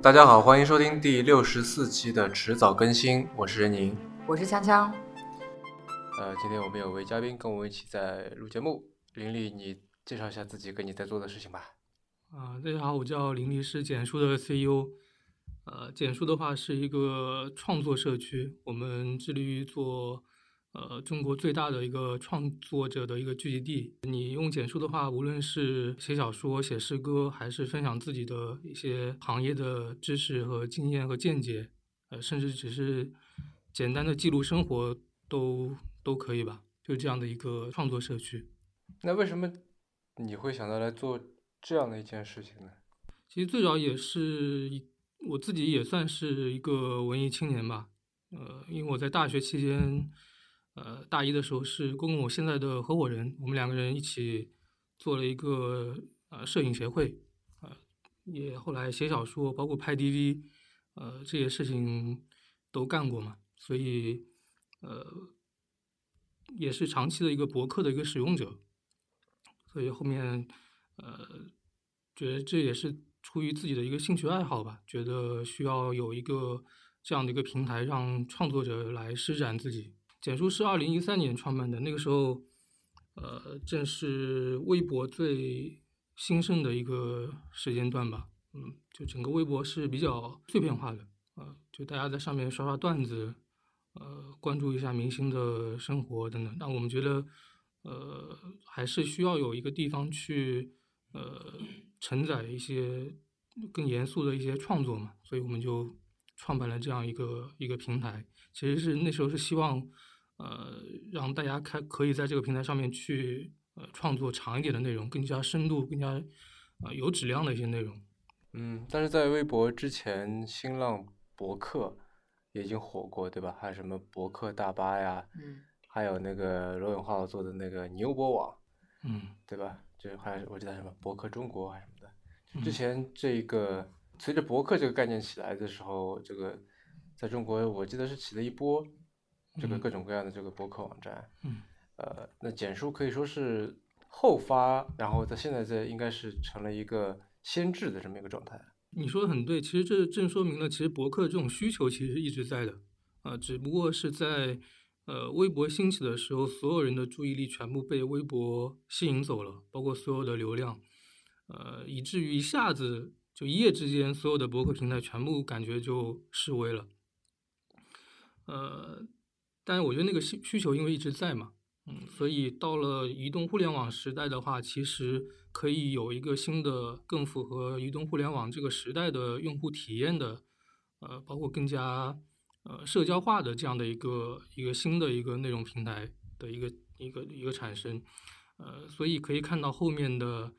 大家好，欢迎收听第六十四期的迟早更新，我是任宁，我是锵锵。呃，今天我们有位嘉宾跟我们一起在录节目，林丽，你介绍一下自己跟你在做的事情吧。啊，大家好，我叫林丽，是简书的 CEO。呃，简书的话是一个创作社区，我们致力于做。呃，中国最大的一个创作者的一个聚集地。你用简书的话，无论是写小说、写诗歌，还是分享自己的一些行业的知识和经验和见解，呃，甚至只是简单的记录生活，都都可以吧。就这样的一个创作社区。那为什么你会想到来做这样的一件事情呢？其实最早也是我自己也算是一个文艺青年吧。呃，因为我在大学期间。呃，大一的时候是跟我现在的合伙人，我们两个人一起做了一个呃摄影协会，呃，也后来写小说，包括拍 DV，呃，这些事情都干过嘛，所以呃，也是长期的一个博客的一个使用者，所以后面呃，觉得这也是出于自己的一个兴趣爱好吧，觉得需要有一个这样的一个平台，让创作者来施展自己。简书是二零一三年创办的，那个时候，呃，正是微博最兴盛的一个时间段吧。嗯，就整个微博是比较碎片化的，呃，就大家在上面刷刷段子，呃，关注一下明星的生活等等。但我们觉得，呃，还是需要有一个地方去，呃，承载一些更严肃的一些创作嘛，所以我们就创办了这样一个一个平台。其实是那时候是希望。呃，让大家开可以在这个平台上面去呃创作长一点的内容，更加深度、更加啊有质量的一些内容。嗯，但是在微博之前，新浪博客也已经火过，对吧？还有什么博客大巴呀？嗯。还有那个罗永浩做的那个牛博网，嗯，对吧？就还我记得什么博客中国还是什么的。之前这个随着博客这个概念起来的时候，这个在中国我记得是起了一波。这个各种各样的这个博客网站，嗯，呃，那简书可以说是后发，然后它现在这应该是成了一个先制的这么一个状态。你说的很对，其实这正说明了，其实博客这种需求其实一直在的，啊，只不过是在呃微博兴起的时候，所有人的注意力全部被微博吸引走了，包括所有的流量，呃，以至于一下子就一夜之间，所有的博客平台全部感觉就式微了，呃。但是我觉得那个需需求因为一直在嘛，嗯，所以到了移动互联网时代的话，其实可以有一个新的、更符合移动互联网这个时代的用户体验的，呃，包括更加呃社交化的这样的一个一个新的一个内容平台的一个一个一个产生，呃，所以可以看到后面的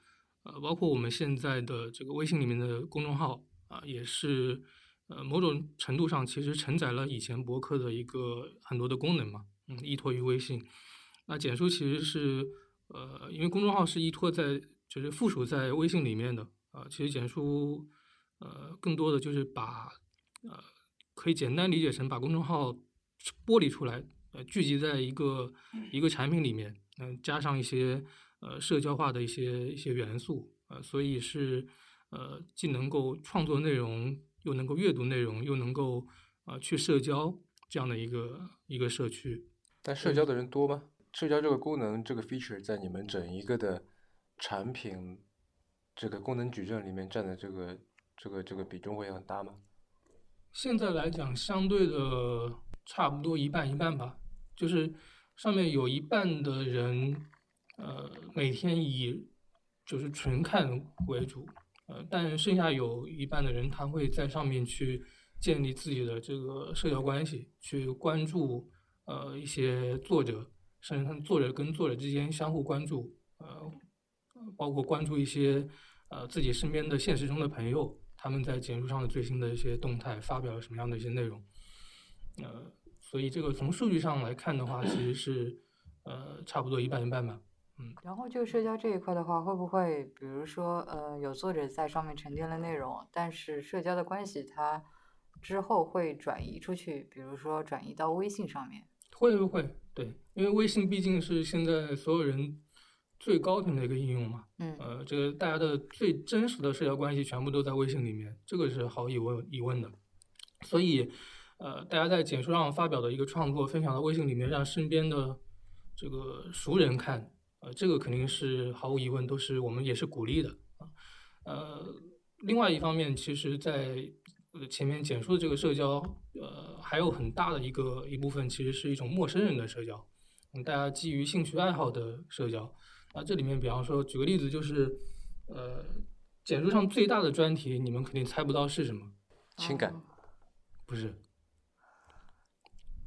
呃，包括我们现在的这个微信里面的公众号啊，也是。呃，某种程度上其实承载了以前博客的一个很多的功能嘛，嗯，依托于微信。那简书其实是，呃，因为公众号是依托在，就是附属在微信里面的，啊，其实简书，呃，更多的就是把，呃，可以简单理解成把公众号剥离出来，呃，聚集在一个一个产品里面，嗯，加上一些呃社交化的一些一些元素，呃，所以是，呃，既能够创作内容。又能够阅读内容，又能够啊去社交这样的一个一个社区，但社交的人多吗？社交这个功能这个 feature 在你们整一个的产品这个功能矩阵里面占的这个这个这个比重会很大吗？现在来讲，相对的差不多一半一半吧，就是上面有一半的人，呃，每天以就是纯看为主。呃，但剩下有一半的人，他会在上面去建立自己的这个社交关系，去关注呃一些作者，甚至他们作者跟作者之间相互关注，呃，包括关注一些呃自己身边的现实中的朋友，他们在简书上的最新的一些动态，发表了什么样的一些内容，呃，所以这个从数据上来看的话，其实是呃差不多一半一半吧。嗯，然后就社交这一块的话，会不会比如说，呃，有作者在上面沉淀了内容，但是社交的关系它之后会转移出去，比如说转移到微信上面？会不会？对，因为微信毕竟是现在所有人最高频的一个应用嘛。嗯呃，这个大家的最真实的社交关系全部都在微信里面，这个是毫无疑问疑问的。所以，呃，大家在简书上发表的一个创作分享到微信里面，让身边的这个熟人看，呃，这个肯定是毫无疑问，都是我们也是鼓励的啊。呃，另外一方面，其实在呃前面简述的这个社交，呃，还有很大的一个一部分，其实是一种陌生人的社交，嗯，大家基于兴趣爱好的社交。啊，这里面比方说，举个例子，就是，呃，简述上最大的专题，你们肯定猜不到是什么，情感哦不是，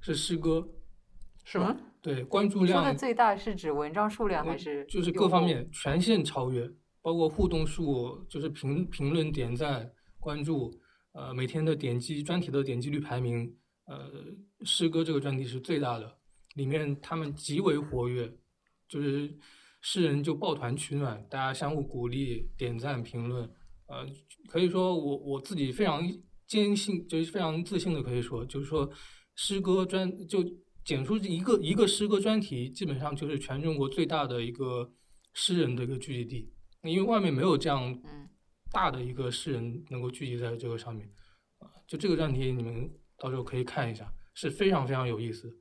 是诗歌，是吗？嗯对，关注你说的量最大是指文章数量还是就是各方面全线超越，包括互动数，就是评评论、点赞、关注，呃，每天的点击专题的点击率排名，呃，诗歌这个专题是最大的，里面他们极为活跃，就是诗人就抱团取暖，大家相互鼓励、点赞、评论，呃，可以说我我自己非常坚信，就是非常自信的可以说，就是说诗歌专就简出一个一个诗歌专题，基本上就是全中国最大的一个诗人的一个聚集地，因为外面没有这样嗯大的一个诗人能够聚集在这个上面，啊，就这个专题你们到时候可以看一下，是非常非常有意思的。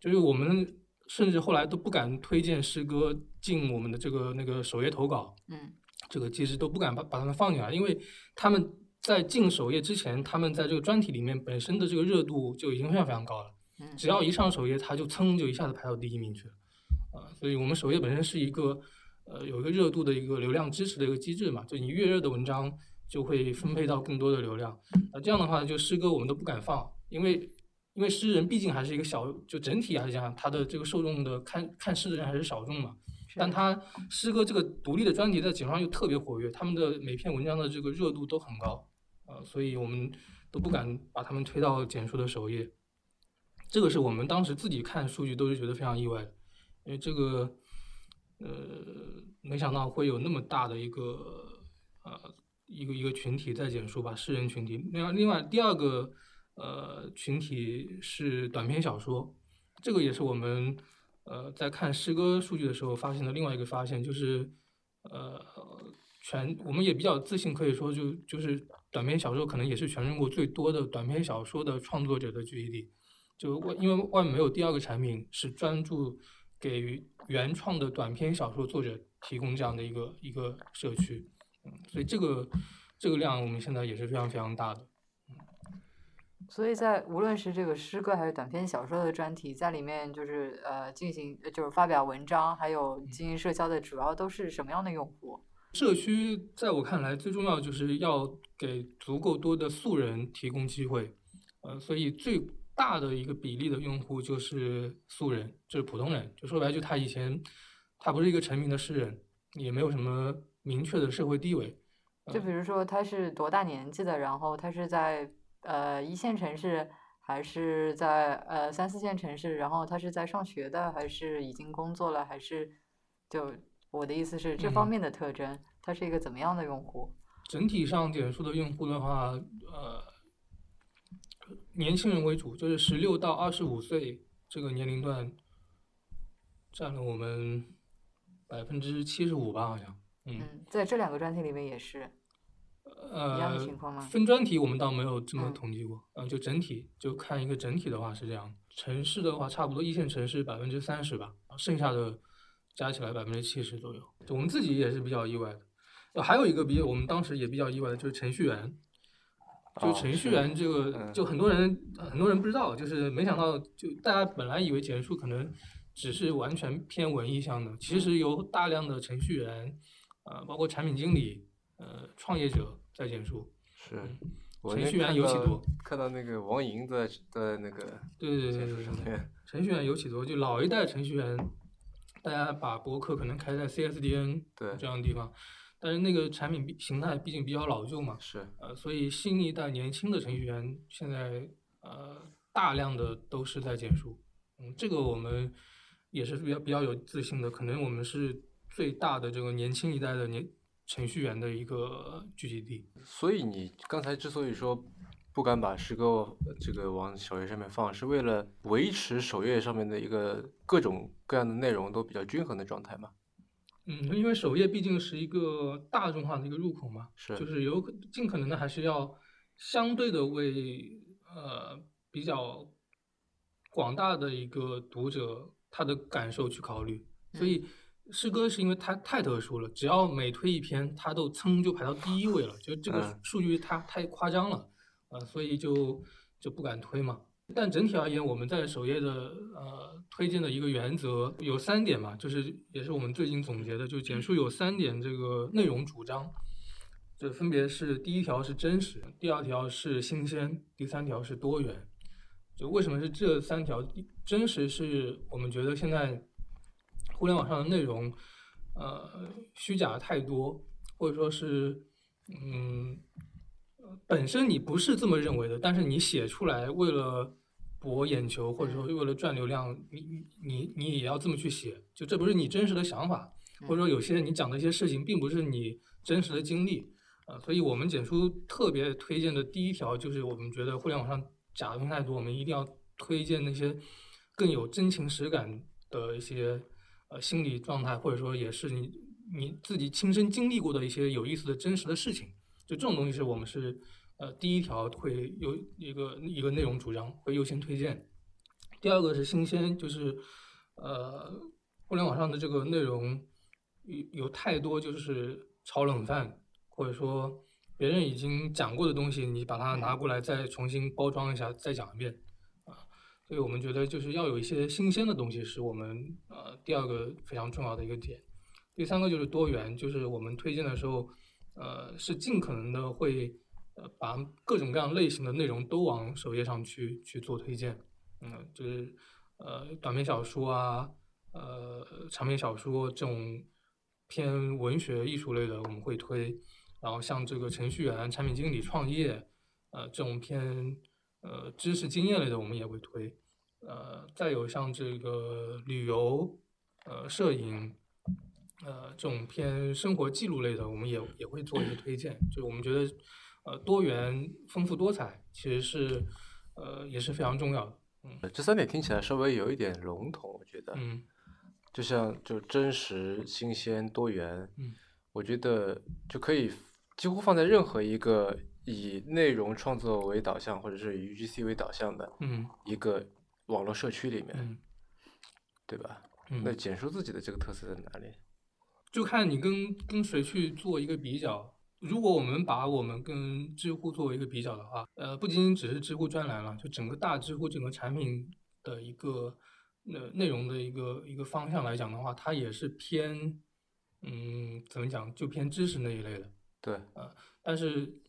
就是我们甚至后来都不敢推荐诗歌进我们的这个那个首页投稿，嗯这个机制都不敢把把他们放进来，因为他们在进首页之前，他们在这个专题里面本身的这个热度就已经非常非常高了。嗯。只要一上首页，它就噌就一下子排到第一名去了，啊，所以我们首页本身是一个呃有一个热度的一个流量支持的一个机制嘛，就你越热的文章就会分配到更多的流量，那，这样的话就诗歌我们都不敢放，因为因为诗人毕竟还是一个小，就整体来讲，他的这个受众的看看诗的人还是少众嘛，但他诗歌这个独立的专题在简上又特别活跃，他们的每篇文章的这个热度都很高，呃，所以我们都不敢把他们推到简书的首页。这个是我们当时自己看数据都是觉得非常意外的，因为这个，呃，没想到会有那么大的一个呃一个一个群体在减数吧，诗人群体。另外，另外第二个呃群体是短篇小说，这个也是我们呃在看诗歌数据的时候发现的另外一个发现，就是呃全我们也比较自信，可以说就就是短篇小说可能也是全中国最多的短篇小说的创作者的聚集地。就外因为外面没有第二个产品是专注给予原创的短篇小说作者提供这样的一个一个社区，嗯，所以这个这个量我们现在也是非常非常大的。所以在无论是这个诗歌还是短篇小说的专题，在里面就是呃进行呃就是发表文章，还有进行社交的，主要都是什么样的用户？社区在我看来最重要就是要给足够多的素人提供机会，呃，所以最大的一个比例的用户就是素人，就是普通人，就说白了就他以前他不是一个成名的诗人，也没有什么明确的社会地位，就比如说他是多大年纪的，然后他是在呃一线城市，还是在呃三四线城市，然后他是在上学的，还是已经工作了，还是就我的意思是这方嗯。面的特征，他是一个怎么样的用户？整体上简述的用户的话，呃，年轻人为主，就是十六到二十五岁这个年龄段，占了我们百分之七十五吧，好像。嗯，嗯，在这两个专题里面也是一样的呃情，况吗？分专题我们倒没有这么嗯统计过，呃，就整体就看一个整体的话是这样。城市的话，差不多一线城市百分之三十吧，剩下的加起来百分之七十左右。我们自己也是比较意外的。呃还有一个比我们当时也比较意外的就是程序员，就哦程序员这个，嗯就很多人很多人不知道，就是没想到，就大家本来以为简述可能只是完全偏文艺向的，其实有大量的程序员，呃，包括产品经理，呃，创业者在简述。是程序员尤其多看到那个王莹在在那个对对对程序员尤其多，就老一代程序员，大家把博客可能开在 CSDN 对这样的地方，但是那个产品毕形态毕竟比较老旧嘛，是呃，所以新一代年轻的程序员现在呃大量的都是在简述，嗯，这个我们也是比较比较有自信的，可能我们是最大的这个年轻一代的年程序员的一个聚集地。所以你刚才之所以说不敢把诗歌呃这个往首页上面放，是为了维持首页上面的一个各种各样的内容都比较均衡的状态嘛？嗯，因为首页毕竟是一个大众化的一个入口嘛，是。就是有可尽可能的还是要相对的为呃比较广大的一个读者他的感受去考虑，所以诗歌是因为它太特殊了，只要每推一篇，它都噌就排到第一位了，就这个嗯。数据它太夸张了，呃，所以就就不敢推嘛。但整体而言，我们在首页的呃推荐的一个原则有三点嘛，就是也是我们最近总结的，就简述有三点这个内容主张，这分别是第一条是真实，第二条是新鲜，第三条是多元。就为什么是这三条？真实是我们觉得现在互联网上的内容，呃，虚假太多，或者说是，嗯，本身你不是这么认为的，但是你写出来为了博眼球，或者说为了赚流量，你你你你也要这么去写，就这不是你真实的想法，或者说有些你讲的一些事情并不是你真实的经历，呃、所以我们简书特别推荐的第一条就是我们觉得互联网上假的东西太多，我们一定要推荐那些更有真情实感的一些呃心理状态，或者说也是你你自己亲身经历过的一些有意思的真实的事情。就这种东西是我们是呃第一条会有一个一个内容主张会优先推荐。第二个是新鲜，就是呃互联网上的这个内容有有太多就是炒冷饭，或者说别人已经讲过的东西，你把它拿过来再重新包装一下，再讲一遍啊。所以我们觉得就是要有一些新鲜的东西，是我们呃第二个非常重要的一个点。第三个就是多元，就是我们推荐的时候，呃，是尽可能的会呃把各种各样类型的内容都往首页上去去做推荐。嗯，就是呃短篇小说啊，呃长篇小说这种偏文学艺术类的我们会推，然后像这个程序员、产品经理、创业，呃这种偏呃知识经验类的我们也会推，呃再有像这个旅游、呃摄影。呃，这种偏生活记录类的，我们也也会做一些推荐。就我们觉得，呃，多元、丰富多彩，其实是呃也是非常重要的。嗯这三点听起来稍微有一点笼统，我觉得，嗯就像就真实、新鲜、多元，嗯，我觉得就可以几乎放在任何一个以内容创作为导向，或者是以 UGC 为导向的嗯一个网络社区里面，嗯对吧？嗯，那简述自己的这个特色在哪里？就看你跟跟谁去做一个比较。如果我们把我们跟知乎作为一个比较的话，呃，不仅仅只是知乎专栏了，就整个大知乎整个产品的一个呃内容的一个一个方向来讲的话，它也是偏嗯怎么讲，就偏知识那一类的。对，呃但是，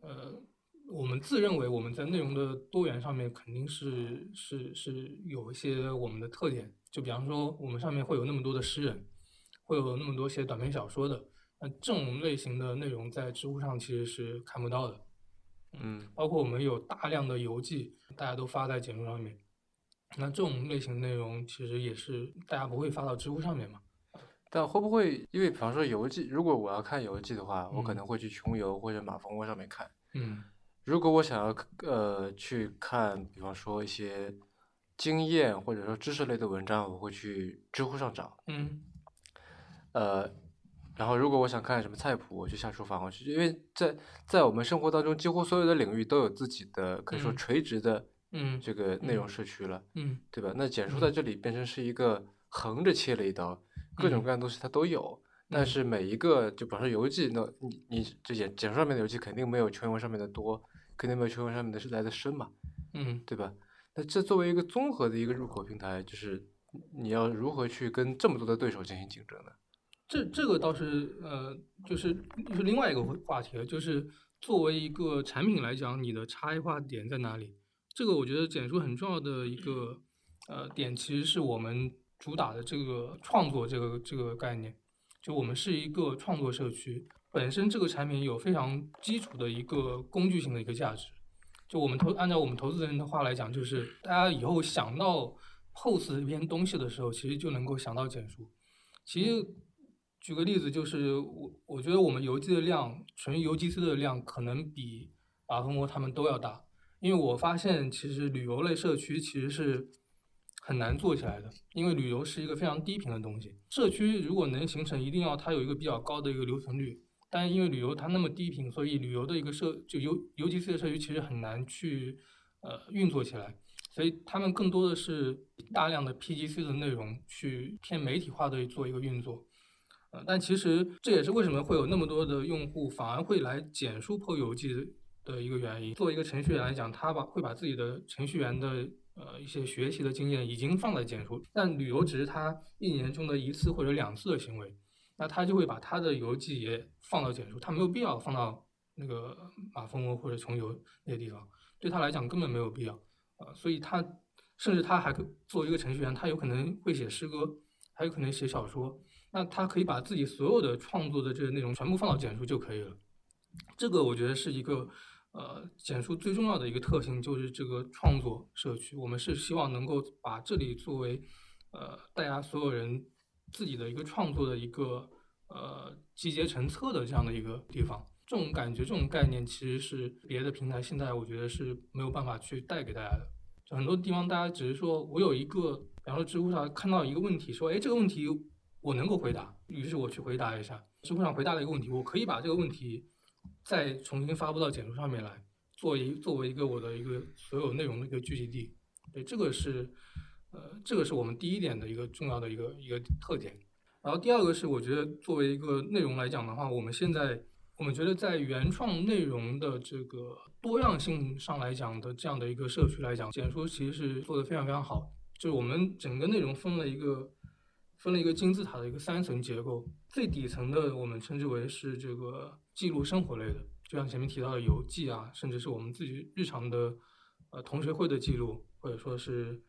呃，我们自认为我们在内容的多元上面肯定是是是有一些我们的特点，就比方说我们上面会有那么多的诗人，会有那么多写短篇小说的，那这种类型的内容在知乎上其实是看不到的，嗯包括我们有大量的游记，大家都发在简书上面，那这种类型的内容其实也是大家不会发到知乎上面嘛，但会不会因为比方说游记，如果我要看游记的话，我可嗯。能会去穷游或者马蜂窝上面看。嗯。如果我想要呃去看，比方说一些经验或者说知识类的文章，我会去知乎上找。嗯。呃，然后如果我想看什么菜谱，我就下厨房，我去，因为在在我们生活当中，几乎所有的领域都有自己的可以说嗯垂直的嗯这个内容嗯社区了，嗯对吧？那简书嗯在这里变成是一个横着切了一刀，各种嗯各样的东西它都有。但嗯是每一个，就比方说游记，那你你这简简书上面的游记肯定没有全文上面的多，肯定没有全文上面的是来的深嘛，嗯对吧？那这作为一个综合的一个入口平台，就是你要如何去跟这么多的对手进行竞争呢？这这个倒是呃，就是就是另外一个话题了，就是作为一个产品来讲，你的差异化点在哪里？这个我觉得简书很重要的一个呃点，其实是我们主打的这个创作这个这个概念。就我们是一个创作社区，本身这个产品有非常基础的一个工具性的一个价值。就我们投按照我们投资人的话来讲，就是大家以后想到 POS 这篇东西的时候，其实就能够想到简书。其实举个例子，就是我我觉得我们邮寄的量，纯邮寄司的量可能比马蜂窝他们都要大，因为我发现其实旅游类社区其实是很难做起来的，因为旅游是一个非常低频的东西。社区如果能形成，一定要它有一个比较高的一个留存率。但因为旅游它那么低频，所以旅游的一个社就游游 G C 的社区其实很难去呃运作起来。所以他们更多的是大量的 P G C 的内容去偏媒体化的做一个运作。但其实这也是为什么会有那么多的用户反而会来简书破游记的一个原因。作为一个程序员来讲，他把会把自己的程序员的呃一些学习的经验已经放在简书，但旅游只是他一年中的一次或者两次的行为，那他就会把他的游记也放到简书，他没有必要放到那个马蜂窝或者穷游那些地方，对他来讲根本没有必要啊，所以他甚至他还作为一个程序员，他有可能会写诗歌，还有可能写小说。那他可以把自己所有的创作的这个内容全部放到简书就可以了，这个我觉得是一个呃简书最重要的一个特性，就是这个创作社区。我们是希望能够把这里作为呃大家所有人自己的一个创作的一个呃集结成册的这样的一个地方。这种感觉、这种概念其实是别的平台现在我觉得是没有办法去带给大家的。很多地方大家只是说我有一个，比方说知乎上看到一个问题，说哎这个问题。我能够回答，于是我去回答一下知乎上回答的一个问题，我可以把这个问题再重新发布到简书上面来，作为作为一个我的一个所有内容的一个聚集地。对，这个是呃，这个是我们第一点的一个重要的一个一个特点。然后第二个是，我觉得作为一个内容来讲的话，我们现在我们觉得在原创内容的这个多样性上来讲的这样的一个社区来讲，简书其实是做的非常非常好。就是我们整个内容分了一个。分了一个金字塔的一个三层结构，最底层的我们称之为是这个记录生活类的，就像前面提到的游记啊，甚至是我们自己日常的呃同学会的记录，或者说是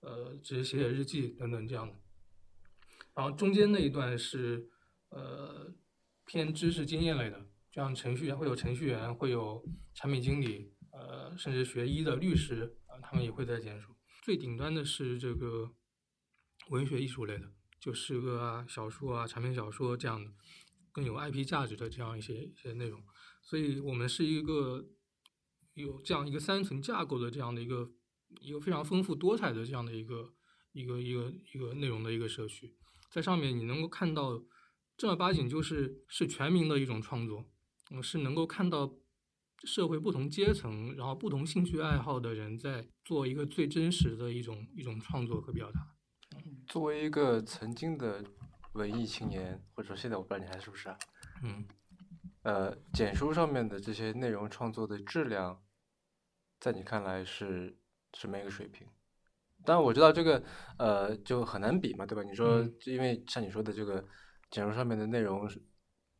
呃只是写写日记等等这样的。然后中间那一段是呃偏知识经验类的，就像程序员会有程序员，会有产品经理，呃甚至学医的律师啊，他们也会在简书。最顶端的是这个文学艺术类的。就诗歌啊、小说啊、长篇小说这样的更有 IP 价值的这样一些一些内容，所以我们是一个有这样一个三层架构的这样的一个一个非常丰富多彩的这样的一个一个一个一个内容的一个社区，在上面你能够看到正儿八经就是是全民的一种创作，嗯，是能够看到社会不同阶层然后不同兴趣爱好的人在做一个最真实的一种一种创作和表达。作为一个曾经的文艺青年，或者说现在我不知道你还是不是啊？嗯。呃，简书上面的这些内容创作的质量，在你看来是什么一个水平？当然我知道这个呃就很难比嘛，对吧？你说因为像你说的这个简书上面的内容，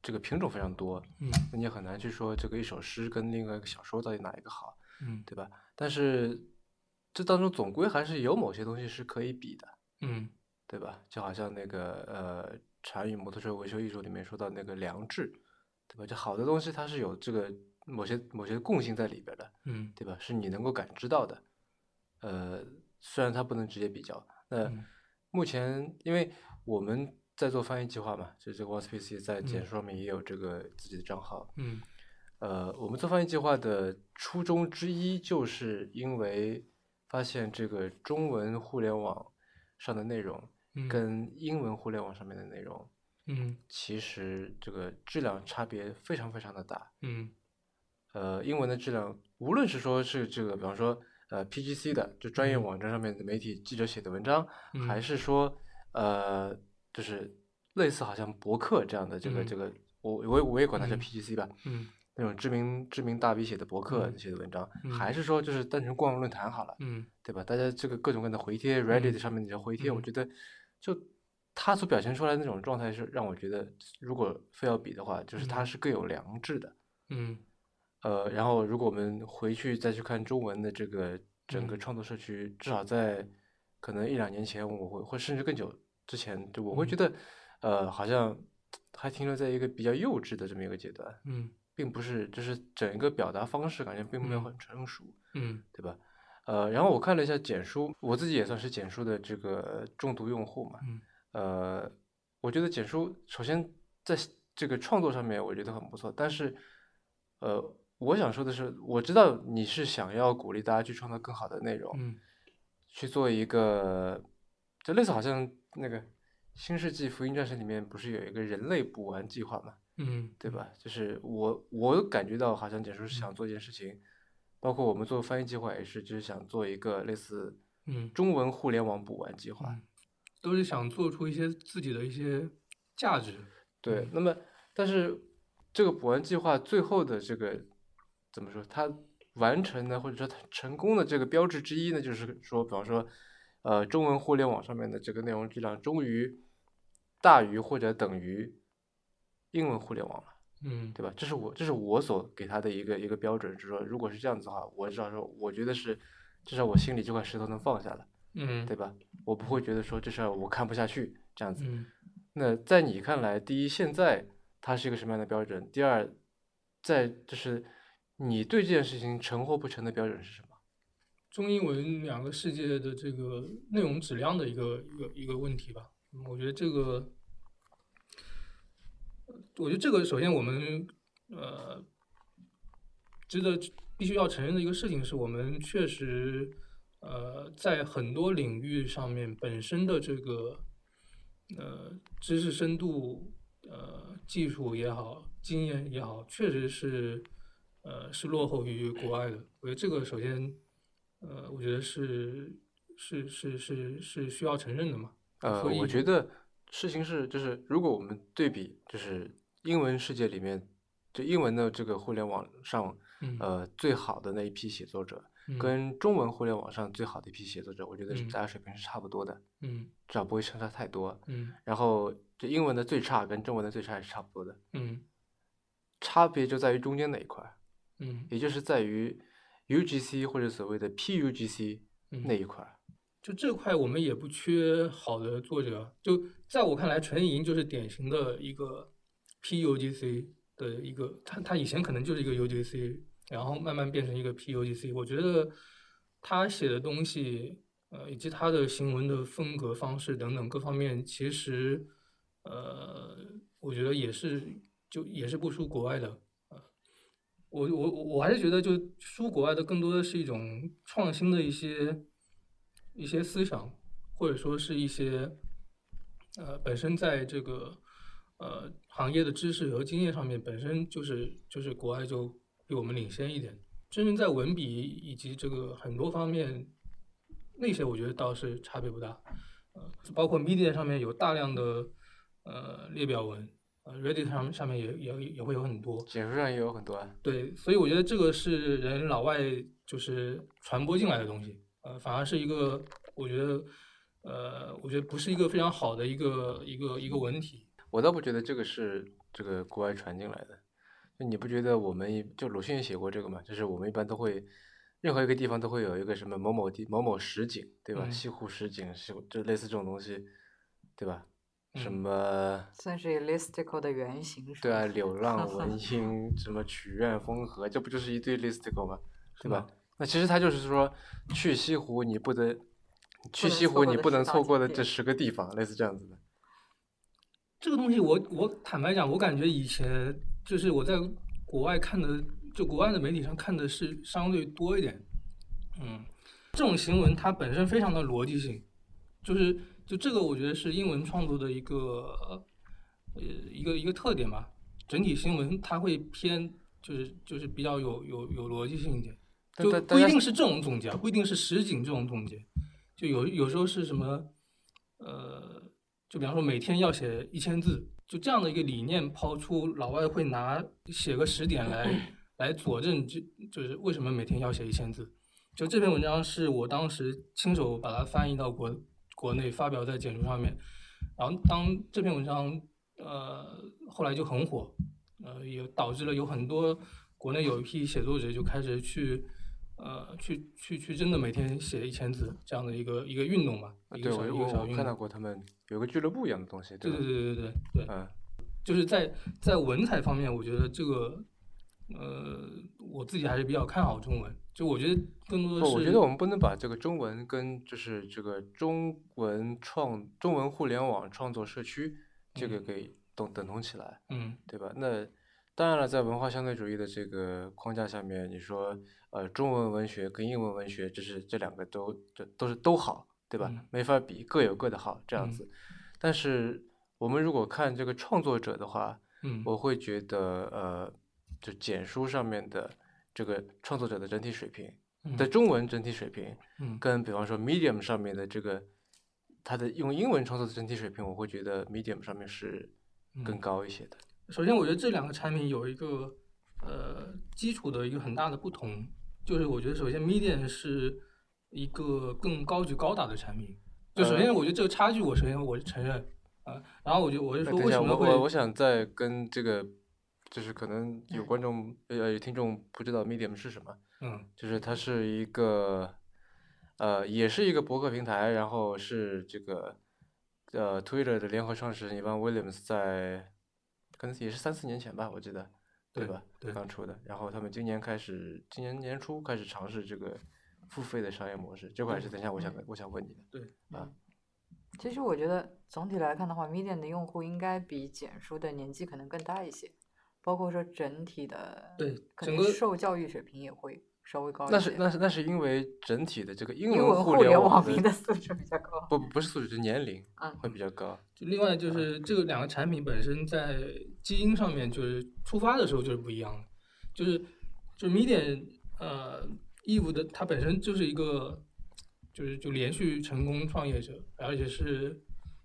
这个品种非常多，嗯，那你很难去说这个一首诗跟另外一个小说到底哪一个好，嗯，对吧？但是这当中总归还是有某些东西是可以比的。嗯，对吧？就好像那个呃，《禅语摩托车维修艺术》里面说到那个良知，对吧？就好的东西它是有这个某些某些共性在里边的，嗯，对吧？是你能够感知到的。呃，虽然它不能直接比较。那目前因为我们在做翻译计划嘛，就这个 w a s p c 在简书上面也有这个自己的账号。嗯。呃，我们做翻译计划的初衷之一，就是因为发现这个中文互联网。上的内容跟英文互联网上面的内容，嗯，其实这个质量差别非常非常的大，嗯，呃，英文的质量，无论是说是这个，比方说呃 PGC 的，就专业网站上面的媒体记者写的文章，还是说呃，就是类似好像博客这样的这个这个，我我我也管它叫 PGC 吧，嗯。那种知名知名大 V 写的博客写的文章，还是说就是单纯逛论坛好了，嗯。对吧？大家这个各种各样的回帖，Reddit 上面那些回帖，我觉得就他所表现出来的那种状态是让我觉得，如果非要比的话，就是他是更有良知的。嗯，呃，然后如果我们回去再去看中文的这个整个创作社区，至少在可能一两年前，我会或甚至更久之前，就我会觉得，呃，好像还停留在一个比较幼稚的这么一个阶段。嗯。并不是，就是整一个表达方式感觉并没有很成熟，嗯，对吧？呃，然后我看了一下简书，我自己也算是简书的这个重度用户嘛，嗯，呃，我觉得简书首先在这个创作上面我觉得很不错，但是，呃，我想说的是，我知道你是想要鼓励大家去创造更好的内容，嗯，去做一个，就类似好像那个《新世纪福音战士》里面不是有一个人类补完计划嘛，嗯，对吧？就是我我感觉到好像简书是想做一件事情，包括我们做翻译计划也是，就是想做一个类似嗯中文互联网补完计划。嗯都是想做出一些自己的一些价值。对嗯，那么但是这个补完计划最后的这个怎么说？它完成的或者说它成功的这个标志之一呢，就是说，比方说，呃，中文互联网上面的这个内容质量终于大于或者等于英文互联网了，嗯对吧？这是我这是我所给他的一个一个标准，就是说，如果是这样子的话，我至少说，我觉得是至少我心里这块石头能放下了，嗯对吧？我不会觉得说这事儿我看不下去这样子。嗯那在你看来，第一，现在它是一个什么样的标准？第二，在就是你对这件事情成或不成的标准是什么？中英文两个世界的这个内容质量的一个一个一个问题吧。嗯我觉得这个，我觉得这个首先我们呃值得必须要承认的一个事情是我们确实呃在很多领域上面本身的这个呃知识深度呃技术也好经验也好，确实是呃是落后于国外的。我觉得这个首先。呃，我觉得是是是是是需要承认的嘛。呃，所以我觉得事情是，就是如果我们对比，就是英文世界里面，就英文的这个互联网上，嗯呃，最好的那一批写作者，嗯跟中文互联网上最好的一批写作者，我觉得大家水平是差不多的，嗯至少不会相差太多。嗯然后，这英文的最差跟中文的最差也是差不多的，嗯差别就在于中间那一块。嗯也就是在于 UGC 或者所谓的 PUGC 嗯那一块。就这块我们也不缺好的作者。就在我看来，纯银就是典型的一个 PUGC 的一个，他他以前可能就是一个 UGC，然后慢慢变成一个 PUGC。我觉得他写的东西，呃，以及他的行文的风格方式等等各方面，其实呃，我觉得也是就也是不输国外的。呃我我我还是觉得，就输国外的更多的是一种创新的一些一些思想，或者说是一些呃本身在这个呃行业的知识和经验上面，本身就是就是国外就比我们领先一点。真正在文笔以及这个很多方面，那些我觉得倒是差别不大。呃，包括 Medium 上面有大量的呃列表文，呃 Reddit 上上面也也也会有很多。简书上也有很多啊。对，所以我觉得这个是人老外就是传播进来的东西，呃，反而是一个我觉得，呃，我觉得不是一个非常好的一个一个一个文体。我倒不觉得这个是这个国外传进来的。就你不觉得我们一就鲁迅也写过这个嘛？就是我们一般都会，任何一个地方都会有一个什么某某地某某实景，对吧？嗯西湖实景，西湖就类似这种东西，对吧？什嗯么 算是 listicle 的原型是对啊，吧？柳浪 闻莺，什么曲院风荷，这不就是一堆 listicle 吗？对吧？那其实他就是说，去西湖你不得，去西湖你不能错过的这十个地方，类似这样子的。这个东西我我坦白讲，我感觉以前就是我在国外看的，就国外的媒体上看的是相对多一点。嗯，这种行文它本身非常的逻辑性，就是就这个我觉得是英文创作的一个呃一个一个特点吧。整体新闻它会偏就是就是比较有有有逻辑性一点，就不一定是这种总结，不一定是实景这种总结，就有有时候是什么呃，就比方说每天要写一千字，就这样的一个理念抛出，老外会拿写个十点来来佐证，就就是为什么每天要写一千字。就这篇文章是我当时亲手把它翻译到国国内发表在简书上面，然后当这篇文章呃后来就很火，呃也导致了有很多国内有一批写作者就开始去呃去去去真的每天写一千字这样的一个一个运动吧，啊对，一个小我一个小运动。我我看到过他们有个俱乐部一样的东西，吧？对对对对对对，嗯，就是在在文采方面，我觉得这个呃，我自己还是比较看好中文。就我觉得更多的，是，我觉得我们不能把这个中文跟就是这个中文创中文互联网创作社区这个嗯给等等同起来，嗯对吧？那当然了，在文化相对主义的这个框架下面，你说呃中文文学跟英文文学，这是这两个都这都是都好，对吧？嗯没法比，各有各的好这样嗯子。但是我们如果看这个创作者的话，嗯我会觉得呃，就简书上面的这个创作者的整体水平，嗯在中文整体水平，嗯跟比方说 Medium 上面的这个它的用英文创作的整体水平，我会觉得 Medium 上面是更嗯高一些的。首先，我觉得这两个产品有一个呃基础的一个很大的不同，就是我觉得首先 Medium 是一个更高举高打的产品。就首先，我觉得这个差距，我首先我承认啊、然后我就我就说为什么会我想再跟这个，就是可能有嗯观众呃有听众不知道 Medium 是什么，嗯就是它是一个呃也是一个博客平台，然后是这个呃 Twitter 的联合创始人 Evan Williams 在可能也是三四年前吧，我记得对对吧？对刚出的，然后他们今年开始，今年年初开始尝试这个付费的商业模式，这块是等一下我想我想问你的。对啊其实我觉得总体来看的话，Medium 的用户应该比简书的年纪可能更大一些，包括说整体的对可整个能受教育水平也会稍微高。那是那是那是因为整体的这个英英文互联网网民的素质比较高。不不是素质，是年龄嗯会比较高。就另外就是这个两个产品本身在基因上面就是出发的时候就是不一样的，就是就是 Medium 呃 Eve 的它本身就是一个就是就连续成功创业者，而且是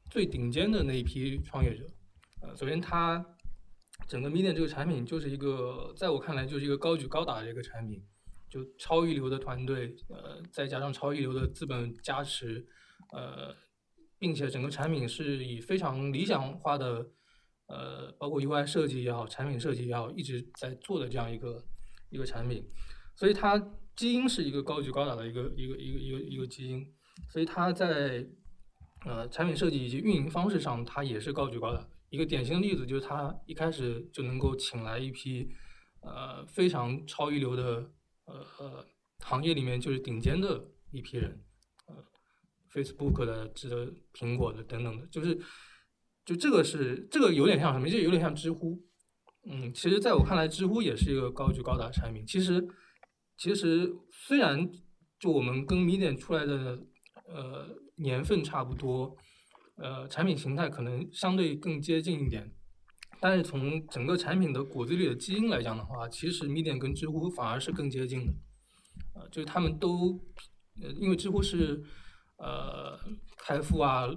最顶尖的那一批创业者。呃，首先它整个 Medium 这个产品就是一个在我看来就是一个高举高打的一个产品，就超一流的团队，呃，再加上超一流的资本加持，呃，并且整个产品是以非常理想化的，呃，包括 UI 设计也好，产品设计也好，一直在做的这样一个一个产品，所以它基因是一个高举高打的一个一个一个一个一个基因，所以它在呃产品设计以及运营方式上，它也是高举高打。一个典型的例子就是它一开始就能够请来一批呃非常超一流的呃呃行业里面就是顶尖的一批人，呃 Facebook 的、值得苹果的等等的，就是就这个是这个有点像什么？这有点像知乎。嗯，其实在我看来，知乎也是一个高举高打的产品。其实其实虽然就我们跟 Medium 出来的呃年份差不多，呃产品形态可能相对更接近一点，但是从整个产品的骨子里的基因来讲的话，其实 Medium 跟知乎反而是更接近的。呃，就是他们都，呃，因为知乎是呃开复啊，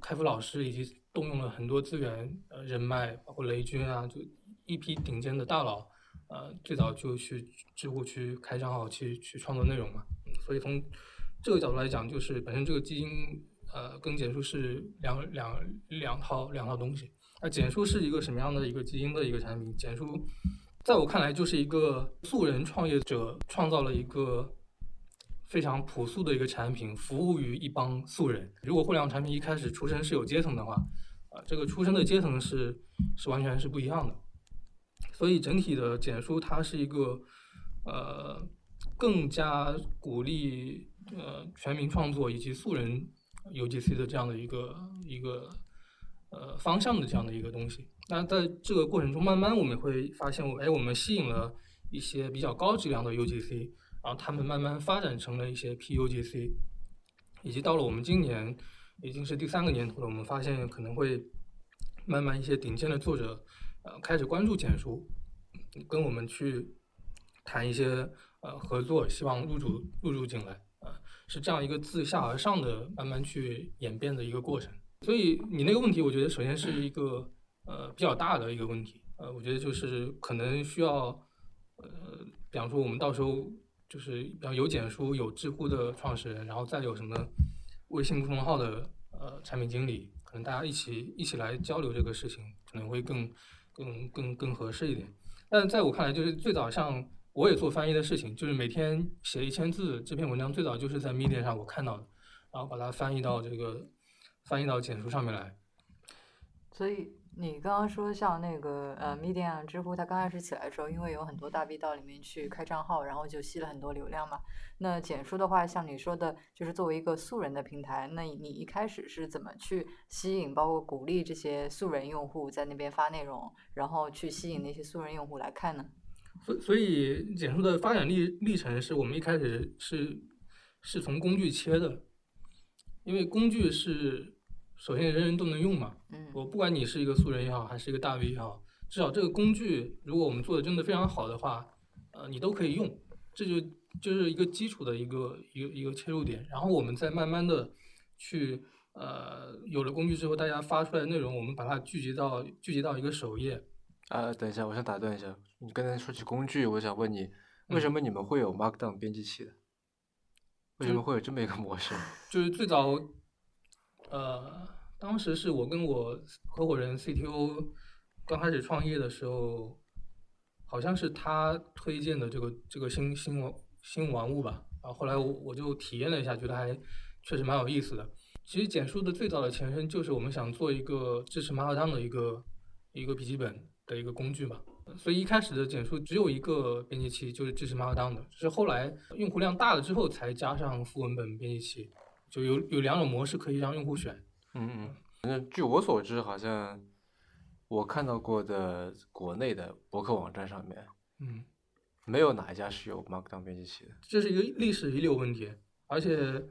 开复老师以及动用了很多资源，呃人脉，包括雷军啊，就一批顶尖的大佬，呃，最早就去知乎去开账号去去创作内容嘛，所以从这个角度来讲，就是本身这个基因呃跟简书是两两两套两套东西。那简书是一个什么样的一个基因的一个产品？简书在我看来就是一个素人创业者创造了一个非常朴素的一个产品，服务于一帮素人。如果互联网产品一开始出身是有阶层的话，啊、这个出身的阶层是是完全是不一样的。所以整体的简书它是一个呃更加鼓励呃全民创作以及素人 UGC 的这样的一个一个呃方向的这样的一个东西。那在这个过程中，慢慢我们会发现，哎，我们吸引了一些比较高质量的 UGC，然后他们慢慢发展成了一些 PUGC，以及到了我们今年已经是第三个年头了，我们发现可能会慢慢一些顶尖的作者呃开始关注简书，跟我们去谈一些呃合作，希望入驻入驻进来，呃，是这样一个自下而上的慢慢去演变的一个过程。所以你那个问题，我觉得首先是一个呃比较大的一个问题，呃，我觉得就是可能需要呃，比方说我们到时候就是比方有简书、有知乎的创始人，然后再有什么微信公众号的呃产品经理，可能大家一起一起来交流这个事情，可能会更更更更合适一点。但在我看来，就是最早像我也做翻译的事情，就是每天写一千字这篇文章，最早就是在 Medium 上我看到的，然后把它翻译到这个翻译到简书上面来。所以你刚刚说像那个呃，Medium、知乎，它刚开始起来的时候，因为有很多大 V 到里面去开账号，然后就吸了很多流量嘛。那简书的话，像你说的，就是作为一个素人的平台，那你一开始是怎么去吸引，包括鼓励这些素人用户在那边发内容，然后去吸引那些素人用户来看呢？所所以简书的发展历历程是我们一开始是是从工具切的，因为工具是。首先，人人都能用嘛。嗯。我不管你是一个素人也好，还是一个大 V 也好，至少这个工具，如果我们做的真的非常好的话，呃，你都可以用。这就就是一个基础的一个一个一个切入点。然后我们再慢慢的去，呃，有了工具之后，大家发出来的内容，我们把它聚集到聚集到一个首页。啊，等一下，我想打断一下，你刚才说起工具，我想问你，为什么你们会有 Markdown 编辑器的？为什么会有这么一个模式？就是最早。呃，当时是我跟我合伙人 CTO 刚开始创业的时候，好像是他推荐的这个这个新新玩新玩物吧。然后后来我我就体验了一下，觉得还确实蛮有意思的。其实简书的最早的前身就是我们想做一个支持麻辣烫的一个一个笔记本的一个工具嘛。所以一开始的简书只有一个编辑器，就是支持 Markdown 的。是后来用户量大了之后才加上副文本编辑器。就有有两种模式可以让用户选。嗯嗯，反正据我所知，好像我看到过的国内的博客网站上面，嗯，没有哪一家是有 Markdown 编辑器的。这是一个历史遗留问题，而且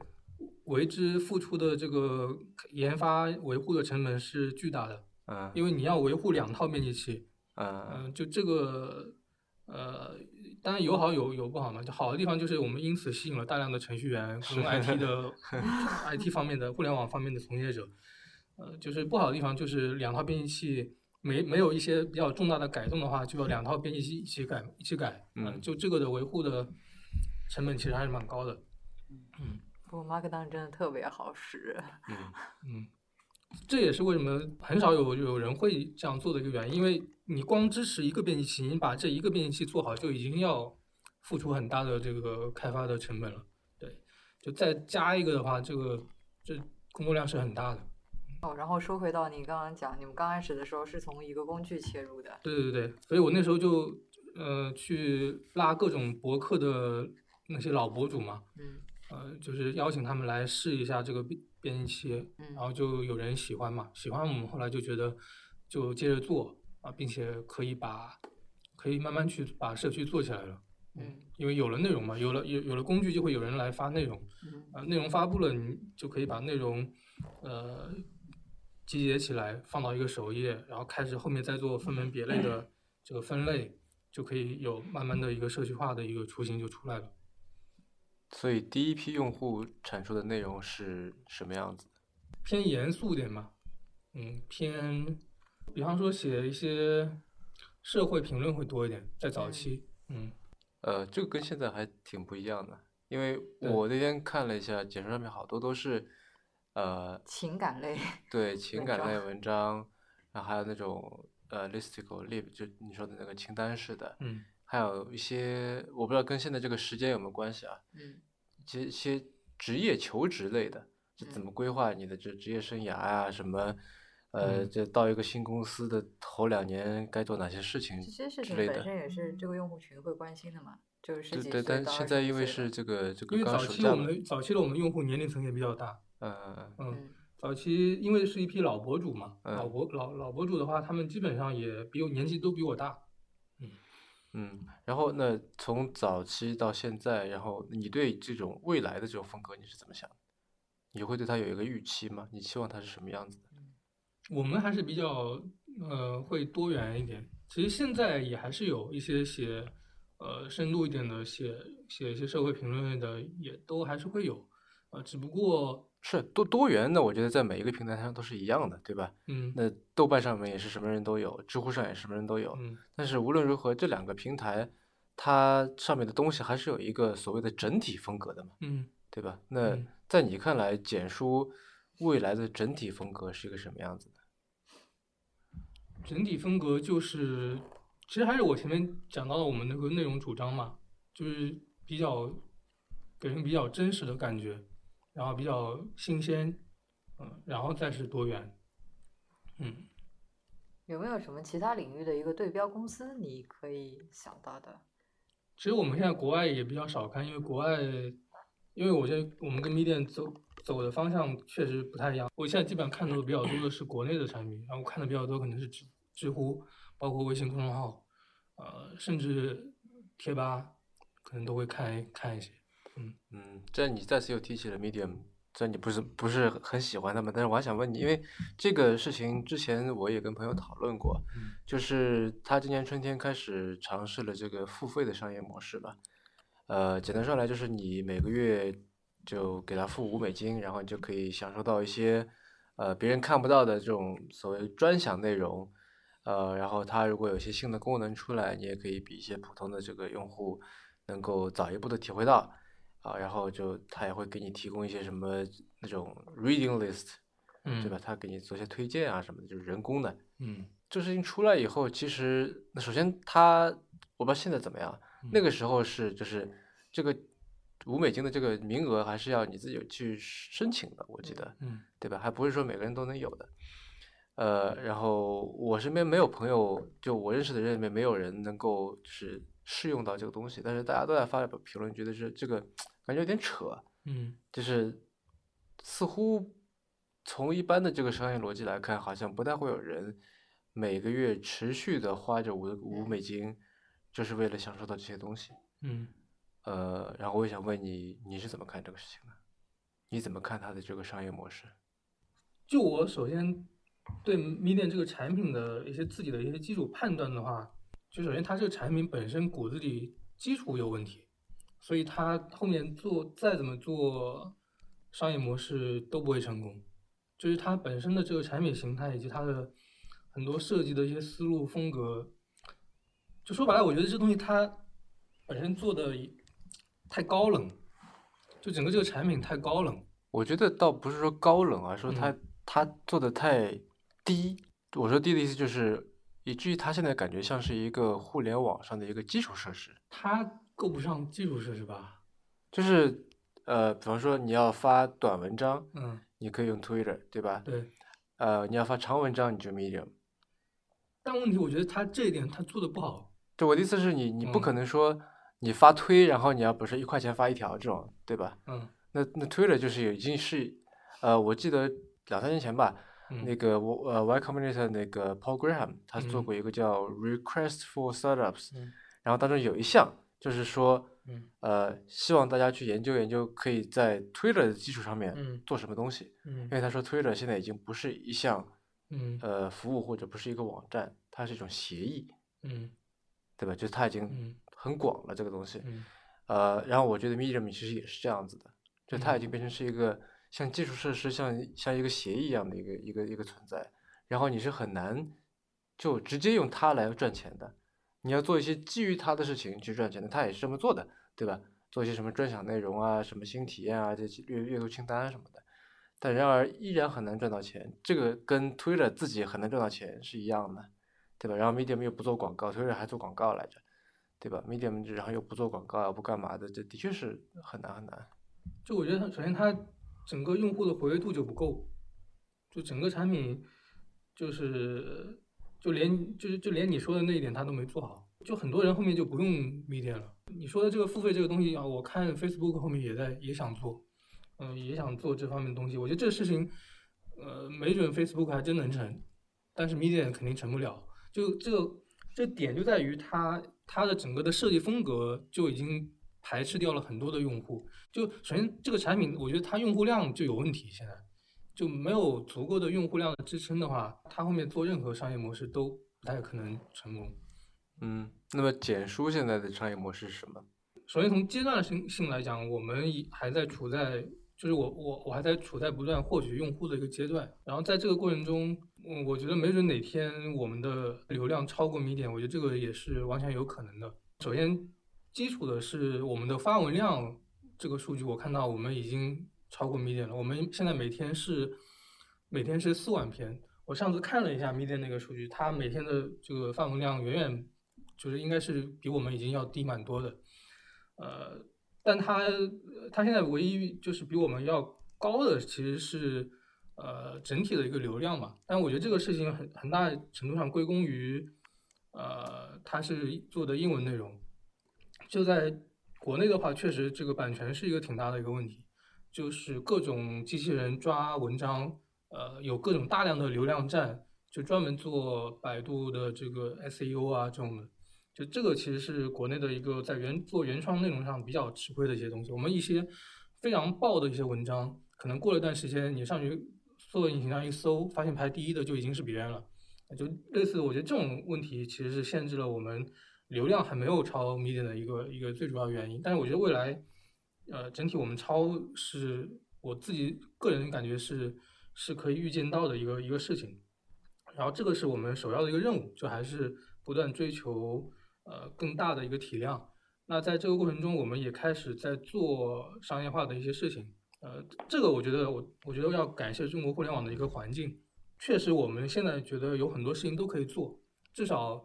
为之付出的这个研发维护的成本是巨大的。嗯。因为你要维护两套编辑器。嗯。嗯，就这个，呃。当然有好有有不好嘛，就好的地方就是我们因此吸引了大量的程序员跟 IT 的 IT 方面的互联网方面的从业者，呃，就是不好的地方就是两套编辑器没没有一些比较重大的改动的话，就要两套编辑器一起改一起改，嗯，就这个的维护的成本其实还是蛮高的，嗯，不过 Markdown 真的特别好使，嗯嗯。这也是为什么很少有有人会这样做的一个原因，因为你光支持一个编辑器，你把这一个编辑器做好就已经要付出很大的这个开发的成本了。对，就再加一个的话，这个这工作量是很大的。哦，然后说回到你刚刚讲，你们刚开始的时候是从一个工具切入的。对对对，所以我那时候就呃去拉各种博客的那些老博主嘛，嗯，呃，就是邀请他们来试一下这个。编辑器，嗯然后就有人喜欢嘛，喜欢我们后来就觉得就接着做啊，并且可以把可以慢慢去把社区做起来了，嗯，因为有了内容嘛，有了有有了工具，就会有人来发内容，啊，内容发布了，你就可以把内容呃集结起来放到一个首页，然后开始后面再做分门别类的这个分类，就可以有慢慢的一个社区化的一个雏形就出来了。所以第一批用户产出的内容是什么样子？偏严肃点嘛，嗯，偏，比方说写一些社会评论会多一点，在早期，嗯，呃，这个跟现在还挺不一样的，因为我那天看了一下，简书上面好多都是，呃，情感类，对，情感类文章，然后还有那种呃，listicle lib，就你说的那个清单式的，嗯。还有一些我不知道跟现在这个时间有没有关系啊？嗯，一些职业求职类的，就怎么规划你的这职业生涯啊？什么，呃，这到一个新公司的头两年该做哪些事情？这些事情本身也是这个用户群会关心的嘛？就是对对，但现在因为是这个这个因为早期我们早期的我们用户年龄层也比较大。嗯嗯嗯。早期因为是一批老博主嘛，老博老老博主的话，他们基本上也比我年纪都比我大。嗯，然后那从早期到现在，然后你对这种未来的这种风格你是怎么想的？你会对它有一个预期吗？你期望它是什么样子的？我们还是比较呃会多元一点。其实现在也还是有一些写呃深度一点的，写写一些社会评论的，也都还是会有。呃，只不过。是多多元的，我觉得在每一个平台上都是一样的，对吧？嗯。那豆瓣上面也是什么人都有，知乎上也什么人都有。嗯。但是无论如何，这两个平台，它上面的东西还是有一个所谓的整体风格的嘛。嗯。对吧？那在你看来，简书未来的整体风格是一个什么样子的？整体风格就是，其实还是我前面讲到的我们那个内容主张嘛，就是比较给人比较真实的感觉。然后比较新鲜，嗯，然后再是多元，嗯，有没有什么其他领域的一个对标公司你可以想到的？其实我们现在国外也比较少看，因为国外，因为我觉得我们跟 Medium 走走的方向确实不太一样。我现在基本上看到的比较多的是国内的产品，然后看的比较多可能是知知乎，包括微信公众号，呃，甚至贴吧，可能都会看看一些。嗯嗯，这你再次又提起了 Medium，这你不是不是很喜欢他们，但是我还想问你，因为这个事情之前我也跟朋友讨论过，就是他今年春天开始尝试了这个付费的商业模式吧。呃，简单说来就是你每个月就给他付五美金，然后你就可以享受到一些呃别人看不到的这种所谓专享内容。呃，然后它如果有些新的功能出来，你也可以比一些普通的这个用户能够早一步的体会到。啊，然后就它也会给你提供一些什么那种 reading list，嗯，对吧？它给你做些推荐啊什么的，就是人工的。嗯，这事情出来以后，其实那首先它我不知道现在怎么样，那个时候是就是这个五美金的这个名额还是要你自己去申请的，我记得，嗯，对吧？还不是说每个人都能有的。呃，然后我身边没有朋友，就我认识的人里面没有人能够就是试用到这个东西，但是大家都在发表评论，觉得是这个。感觉有点扯，嗯，就是似乎从一般的这个商业逻辑来看，好像不太会有人每个月持续的花着五五美金，就是为了享受到这些东西，嗯，呃，然后我也想问你，你是怎么看这个事情的？你怎么看它的这个商业模式？就我首先对 Medium 这个产品的一些自己的一些基础判断的话，就首先它这个产品本身骨子里基础有问题。所以它后面做再怎么做商业模式都不会成功，就是它本身的这个产品形态以及它的很多设计的一些思路风格，就说白了，我觉得这东西它本身做的太高冷，就整个这个产品太高冷。我觉得倒不是说高冷啊，说它它做的太低。我说低的意思就是，以至于它现在感觉像是一个互联网上的一个基础设施。它。够不上基础设施吧？就是呃，比方说你要发短文章，嗯，你可以用 Twitter，对吧？对。呃，你要发长文章，你就 Medium。但问题，我觉得他这一点他做的不好。对，我的意思是你，你不可能说你发推，然后你要不是一块钱发一条这种，对吧？嗯。那那 Twitter 就是已经是，呃，我记得两三年前吧，那个我呃 Y Combinator 那个 Paul Graham 他做过一个叫 Request for Startups，然后当中有一项。就是说，呃，希望大家去研究研究，可以在 Twitter 的基础上面做什么东西。因为他说 Twitter 现在已经不是一项，呃，服务或者不是一个网站，它是一种协议，对吧？就是它已经很广了这个东西。呃，然后我觉得 Medium 其实也是这样子的，就它已经变成是一个像基础设施，像像一个协议一样的一个一个一个存在。然后你是很难就直接用它来赚钱的。你要做一些基于它的事情去赚钱的，它也是这么做的，对吧？做一些什么专享内容啊，什么新体验啊，这些阅阅读清单什么的，但然而依然很难赚到钱。这个跟 Twitter 自己很难赚到钱是一样的，对吧？然后 Medium 又不做广告，Twitter 还做广告来着，对吧？Medium 然后又不做广告，不干嘛的，这的确是很难很难。就我觉得，首先它整个用户的活跃度就不够，就整个产品就是。就连就是就连你说的那一点他都没做好，就很多人后面就不用 Medium 了。你说的这个付费这个东西啊，我看 Facebook 后面也在也想做，嗯，也想做这方面的东西。我觉得这事情，呃，没准 Facebook 还真能成，但是 Medium 肯定成不了。就这个这点就在于它它的整个的设计风格就已经排斥掉了很多的用户。就首先这个产品，我觉得它用户量就有问题，现在。就没有足够的用户量的支撑的话，它后面做任何商业模式都不太可能成功。嗯，那么简书现在的商业模式是什么？首先从阶段性性来讲，我们还在处在，就是我我我还在处在不断获取用户的一个阶段。然后在这个过程中，嗯，我觉得没准哪天我们的流量超过米点，我觉得这个也是完全有可能的。首先，基础的是我们的发文量这个数据，我看到我们已经。超过 Medium 了，我们现在每天是每天是四万篇。我上次看了一下 Medium 那个数据，它每天的这个发文量远远就是应该是比我们已经要低蛮多的。呃，但它它现在唯一就是比我们要高的其实是呃整体的一个流量嘛。但我觉得这个事情很很大程度上归功于呃它是做的英文内容，就在国内的话，确实这个版权是一个挺大的一个问题，就是各种机器人抓文章，呃有各种大量的流量站，就专门做百度的这个 SEO 啊这种的。就这个其实是国内的一个在原做原创内容上比较吃亏的一些东西。我们一些非常爆的一些文章，可能过了一段时间，你上去搜索引擎上一搜，发现排第一的就已经是别人了。就类似，我觉得这种问题其实是限制了我们流量还没有超 Medium 的一个一个最主要原因。但是我觉得未来，呃，整体我们超是我自己个人感觉是是可以预见到的一个一个事情。然后这个是我们首要的一个任务，就还是不断追求。呃，更大的一个体量。那在这个过程中，我们也开始在做商业化的一些事情。呃，这个我觉得，我我觉得要感谢中国互联网的一个环境。确实，我们现在觉得有很多事情都可以做。至少，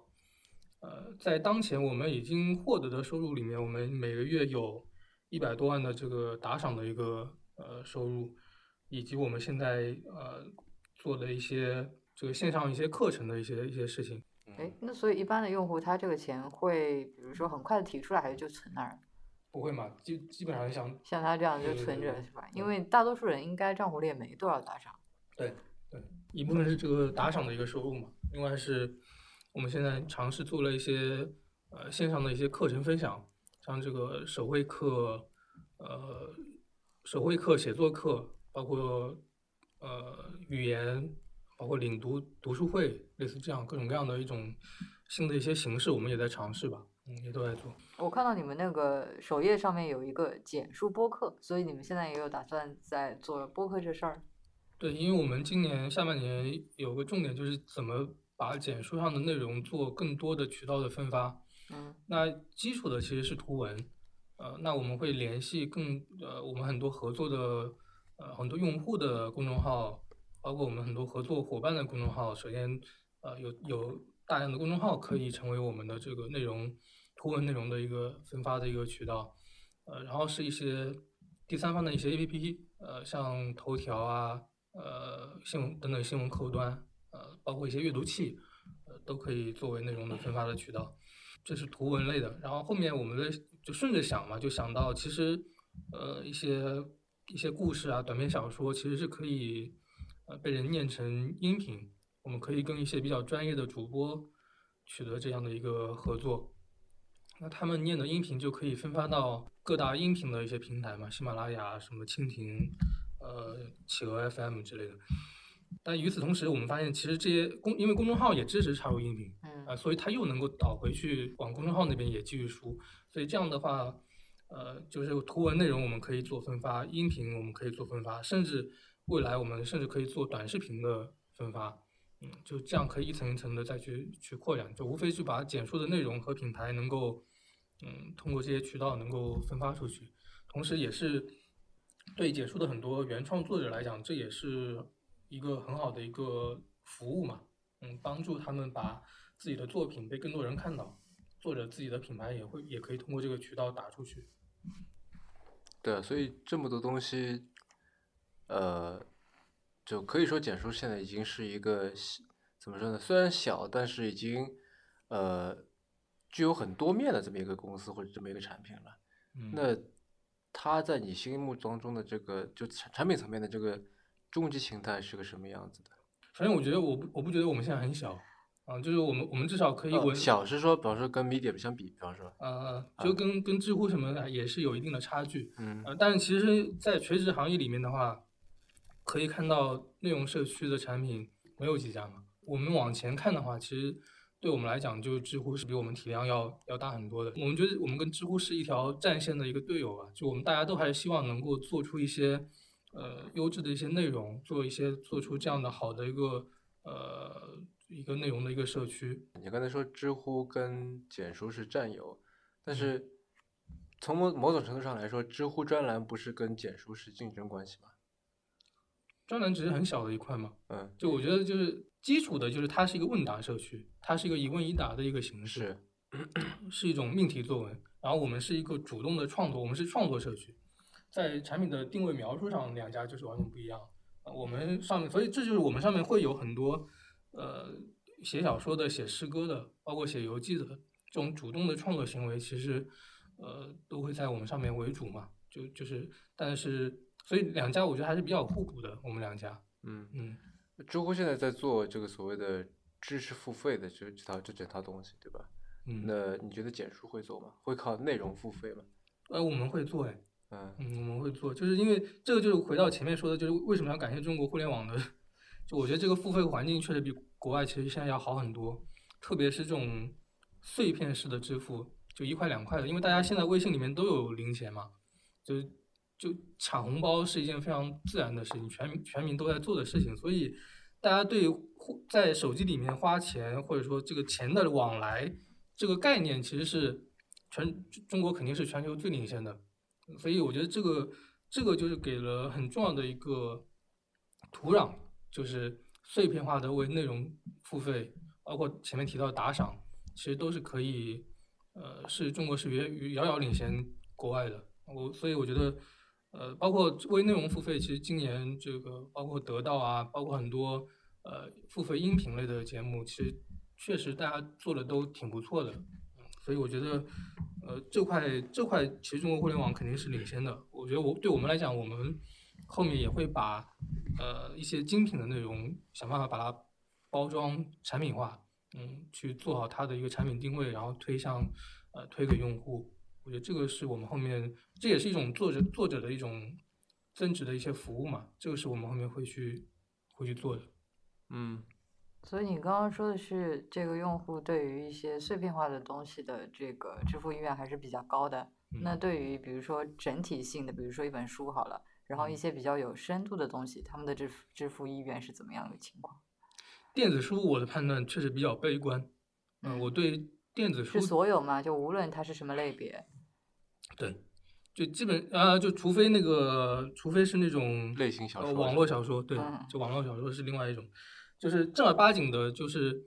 呃，在当前我们已经获得的收入里面，我们每个月有一百多万的这个打赏的一个呃收入，以及我们现在呃做的一些这个线上一些课程的一些一些事情。哎，那所以一般的用户他这个钱会，比如说很快的提出来，还是就存那儿？不会嘛，基基本上像像他这样就存着是吧？因为大多数人应该账户里也没多少打赏。对对，一部分是这个打赏的一个收入嘛，另外是我们现在尝试做了一些呃线上的一些课程分享，像这个手绘课、呃手绘课、写作课，包括呃语言。包括领读读书会，类似这样各种各样的一种新的一些形式，我们也在尝试吧，嗯，也都在做。我看到你们那个首页上面有一个简述播客，所以你们现在也有打算在做播客这事儿？对，因为我们今年下半年有个重点就是怎么把简书上的内容做更多的渠道的分发。嗯，那基础的其实是图文，呃，那我们会联系更呃我们很多合作的呃很多用户的公众号。包括我们很多合作伙伴的公众号，首先，呃，有有大量的公众号可以成为我们的这个内容图文内容的一个分发的一个渠道，呃，然后是一些第三方的一些 APP，呃，像头条啊，呃，新闻等等新闻客户端，呃，包括一些阅读器，呃，都可以作为内容的分发的渠道，这是图文类的。然后后面我们的就顺着想嘛，就想到其实，呃，一些一些故事啊，短篇小说其实是可以。呃，被人念成音频，我们可以跟一些比较专业的主播取得这样的一个合作，那他们念的音频就可以分发到各大音频的一些平台嘛，喜马拉雅、什么蜻蜓、呃企鹅 FM 之类的。但与此同时，我们发现其实这些公，因为公众号也支持插入音频，嗯，啊，所以它又能够导回去往公众号那边也继续输，所以这样的话，呃，就是图文内容我们可以做分发，音频我们可以做分发，甚至。未来我们甚至可以做短视频的分发，嗯，就这样可以一层一层的再去去扩展，就无非是把简述的内容和品牌能够，嗯，通过这些渠道能够分发出去，同时也是对简述的很多原创作者来讲，这也是一个很好的一个服务嘛，嗯，帮助他们把自己的作品被更多人看到，作者自己的品牌也会也可以通过这个渠道打出去。对，所以这么多东西。呃，就可以说简书现在已经是一个怎么说呢？虽然小，但是已经呃具有很多面的这么一个公司或者这么一个产品了。那它在你心目当中的这个就产产品层面的这个终极形态是个什么样子的？反正，我觉得我不我不觉得我们现在很小啊，就是我们我们至少可以小是说，比方说跟 Medium 相比，比方说，呃，就跟跟知乎什么的也是有一定的差距。嗯，但是其实，在垂直行业里面的话。可以看到内容社区的产品没有几家嘛？我们往前看的话，其实对我们来讲，就知乎是比我们体量要要大很多的。我们觉得我们跟知乎是一条战线的一个队友吧，就我们大家都还是希望能够做出一些呃优质的一些内容，做一些做出这样的好的一个呃一个内容的一个社区。你刚才说知乎跟简书是战友，但是从某某种程度上来说，知乎专栏不是跟简书是竞争关系吗？专栏只是很小的一块嘛，嗯，就我觉得就是基础的，就是它是一个问答社区，它是一个一问一答的一个形式，是一种命题作文。然后我们是一个主动的创作，我们是创作社区，在产品的定位描述上，两家就是完全不一样。我们上面，所以这就是我们上面会有很多呃写小说的、写诗歌的，包括写游记的这种主动的创作行为，其实呃都会在我们上面为主嘛。就就是，但是所以两家我觉得还是比较互补的，我们两家。嗯，嗯，知乎现在在做这个所谓的知识付费的这这套这整套东西，对吧？嗯，那你觉得简书会做吗？会靠内容付费吗？呃，我们会做哎，嗯，我们会做，就是因为这个就是回到前面说的，就是为什么要感谢中国互联网的，就我觉得这个付费环境确实比国外其实现在要好很多，特别是这种碎片式的支付，就一块两块的，因为大家现在微信里面都有零钱嘛，就是就抢红包是一件非常自然的事情，全全民都在做的事情，所以大家对互在手机里面花钱或者说这个钱的往来这个概念其实是全中国肯定是全球最领先的，所以我觉得这个这个就是给了很重要的一个土壤，就是碎片化的为内容付费，包括前面提到的打赏，其实都是可以，呃，是中国是远遥遥领先国外的。我所以我觉得，呃，包括为内容付费，其实今年这个包括得到啊，包括很多呃付费音频类的节目，其实确实大家做的都挺不错的。所以我觉得，呃，这块这块其实中国互联网肯定是领先的。我觉得我对我们来讲，我们后面也会把呃一些精品的内容想办法把它包装产品化，嗯，去做好它的一个产品定位，然后推向呃推给用户。我觉得这个是我们后面，这也是一种作者作者的一种增值的一些服务嘛，这个是我们后面会去会去做的。嗯所以你刚刚说的是，这个用户对于一些碎片化的东西的这个支付意愿还是比较高的。那嗯对于比如说整体性的，比如说一本书好了，然后一嗯些比较有深度的东西，他们的支付支付意愿是怎么样的情况？电子书我的判断确实比较悲观，嗯、嗯我对电子书是所有嘛？就无论它是什么类别，对，就基本呃，就除非那个，除非是那种类型小呃网说是吧络小说，对嗯，就网络小说是另外一种，就是正儿八经的，就是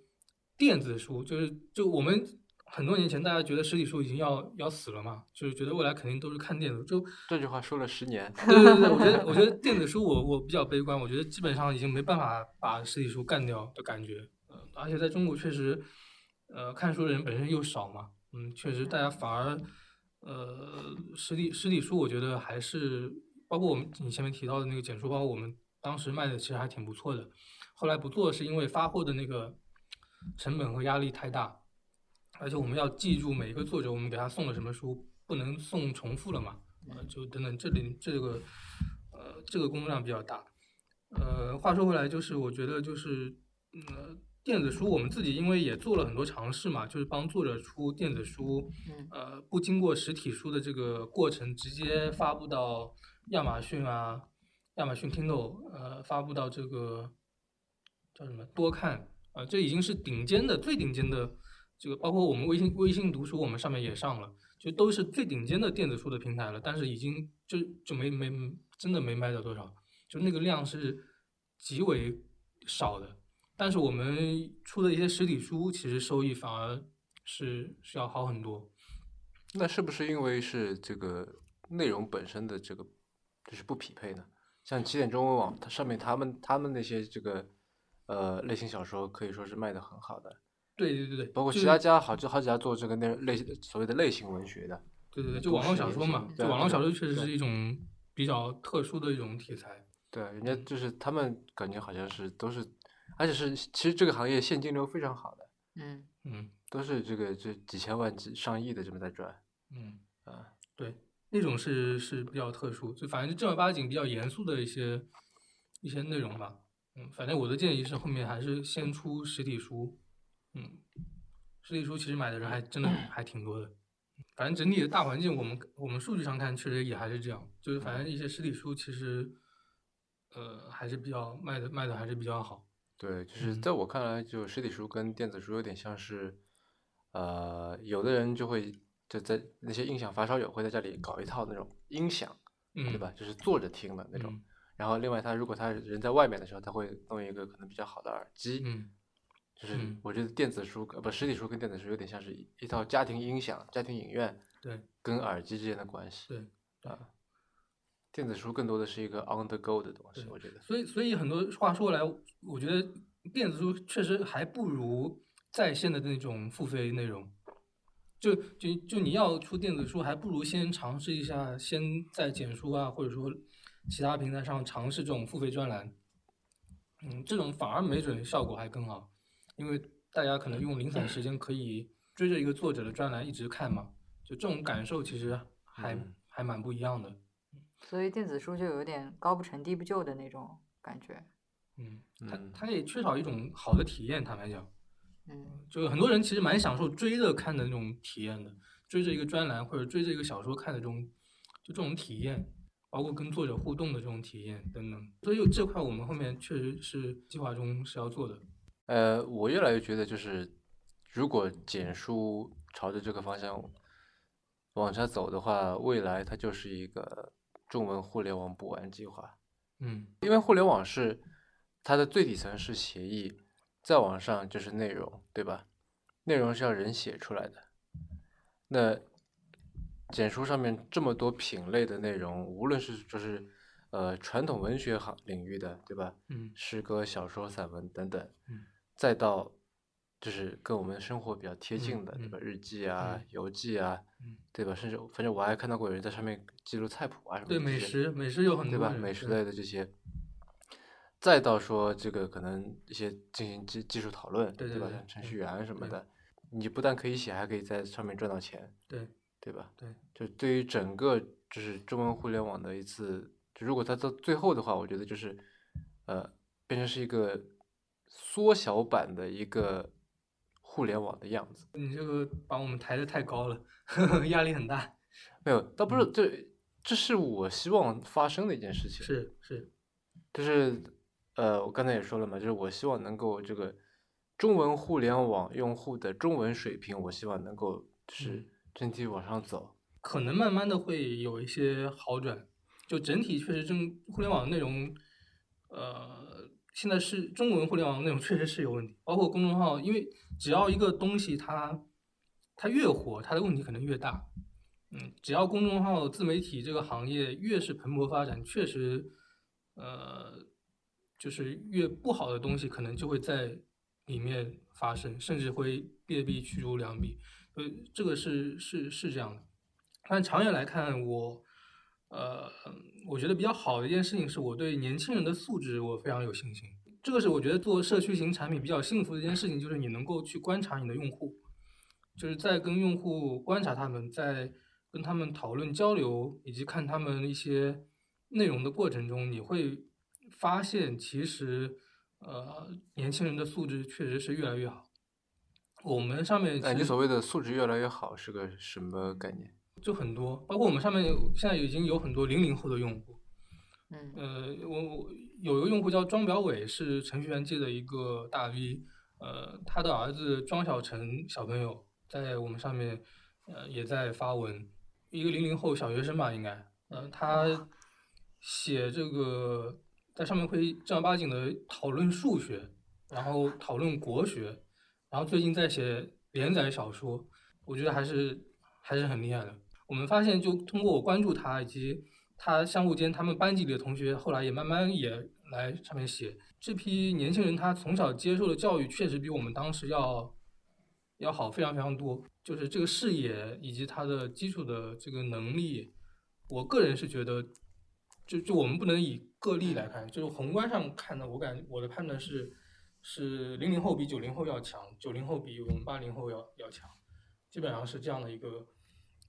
电子书，就是就我们很多年前大家觉得实体书已经要要死了嘛，就是觉得未来肯定都是看电子，就这句话说了十年。对对对，我觉得 我觉得电子书我我比较悲观，我觉得基本上已经没办法把实体书干掉的感觉。呃，而且在中国确实，呃，看书的人本身又少嘛，嗯，确实大家反而，呃，实体实体书我觉得还是包括我们你前面提到的那个简书包括，我们当时卖的其实还挺不错的。后来不做是因为发货的那个成本和压力太大，而且我们要记住每一个作者我们给他送了什么书，不能送重复了嘛。呃，就等等，这里这个呃这个工作量比较大。呃，话说回来，就是我觉得就是呃电子书我们自己因为也做了很多尝试嘛，就是帮作者出电子书，嗯呃不经过实体书的这个过程，直接发布到亚马逊啊、亚马逊 Kindle，呃发布到这个叫什么多看啊、这已经是顶尖的最顶尖的这个，包括我们微信微信读书，我们上面也上了。就都是最顶尖的电子书的平台了，但是已经就就没没真的没卖到多少，就那个量是极为少的。但是我们出的一些实体书，其实收益反而是是要好很多。那是不是因为是这个内容本身的这个就是不匹配呢？像起点中文网，它上面他们他们那些这个呃类型小说可以说是卖的很好的，对对对对，包括其他家好就好几家做这个内类所谓的类型文学的。对对对，就网络小说嘛，对就网络小说确实是一种比较特殊的一种题材。对，人家嗯就是他们感觉好像是都是，而且是其实这个行业现金流非常好的，嗯嗯都是这个这几千万、几上亿的这么在赚嗯，啊。对，那种是是比较特殊，就反正正儿八经比较严肃的一些一些内容吧。嗯，反正我的建议是后面还是先出实体书。嗯，实体书其实买的人还真的还挺多的。反正整体的大环境，我们我们数据上看，确实也还是这样。就是反正一些实体书其实，呃，还是比较卖的卖的还是比较好。对，就是嗯在我看来，就实体书跟电子书有点像是，呃，有的人就会就在那些音响发烧友会在这里搞一套那种音响，嗯，对吧？就是坐着听的那种。嗯然后另外他如果他人在外面的时候，他会弄一个可能比较好的耳机。嗯就是嗯我觉得电子书呃不实体书跟电子书有点像是一一套家庭音响、家庭影院对跟耳机之间的关系。对。啊，电子书更多的是一个 on the go 的东西，我觉得。所以，所以很多话说来，我觉得电子书确实还不如在线的那种付费内容。就就就你要出电子书，还不如先尝试一下，先在简书啊，或者说其他平台上尝试这种付费专栏。嗯，这种反而没准效果还更好，因为大家可能用零散时间可以追着一个作者的专栏一直看嘛，就这种感受其实还还蛮不一样的。所以电子书就有点高不成低不就的那种感觉。嗯，它它也缺少一种好的体验，坦白讲。嗯，就很多人其实蛮享受追着看的那种体验的，追着一个专栏或者追着一个小说看的这种，就这种体验，包括跟作者互动的这种体验等等。所以这块我们后面确实是计划中是要做的。呃，我越来越觉得就是，如果简书朝着这个方向往下走的话，未来它就是一个中文互联网补完计划。嗯，因为互联网是它的最底层是协议。再往上就是内容，对吧？内容是要人写出来的。那简书上面这么多品类的内容，无论是就是呃传统文学行领域的，对吧？嗯。诗歌、小说、散文等等。嗯。再到就是跟我们生活比较贴近的，对吧？日记啊、游记啊，对吧？甚至反正我还看到过有人在上面记录菜谱啊什么。对美食，美食有很多。对吧？美食类的这些。再到说这个可能一些进行技技术讨论，对吧？像程序员什么的，你不但可以写，还可以在上面赚到钱，对对吧？对，就对于整个就是中文互联网的一次，就如果它到最后的话，我觉得就是呃，变成是一个缩小版的一个互联网的样子。你这个把我们抬得太高了，压力很大。没有，倒不是这，这是我希望发生的一件事情。是是，就是。呃，我刚才也说了嘛，就是我希望能够这个中文互联网用户的中文水平，我希望能够是整体往上走。可能慢慢的会有一些好转，就整体确实中互联网内容，呃，现在是中文互联网内容确实是有问题，包括公众号，因为只要一个东西它它越火，它的问题可能越大。嗯，只要公众号自媒体这个行业越是蓬勃发展，确实，呃。就是越不好的东西，可能就会在里面发生，甚至会劣币驱逐良币。呃，这个是是是这样的。但长远来看，我呃，我觉得比较好的一件事情是我对年轻人的素质我非常有信心。这个是我觉得做社区型产品比较幸福的一件事情，就是你能够去观察你的用户，就是在跟用户观察他们，在跟他们讨论交流以及看他们一些内容的过程中，你会。发现其实，呃，年轻人的素质确实是越来越好。我们上面，哎，你所谓的素质越来越好是个什么概念？就很多，包括我们上面现在已经有很多零零后的用户。嗯。呃，我我有一个用户叫庄表伟，是程序员界的一个大 V。呃，他的儿子庄小成小朋友在我们上面，呃，也在发文。一个零零后小学生吧，应该。呃，他写这个。在上面会正儿八经的讨论数学，然后讨论国学，然后最近在写连载小说，我觉得还是还是很厉害的。我们发现，就通过我关注他以及他相互间他们班级里的同学，后来也慢慢也来上面写。这批年轻人他从小接受的教育确实比我们当时要要好非常非常多，就是这个视野以及他的基础的这个能力，我个人是觉得。就就我们不能以个例来看，就是宏观上看呢，我感我的判断是，是零零后比九零后要强，九零后比我们八零后要要强，基本上是这样的一个，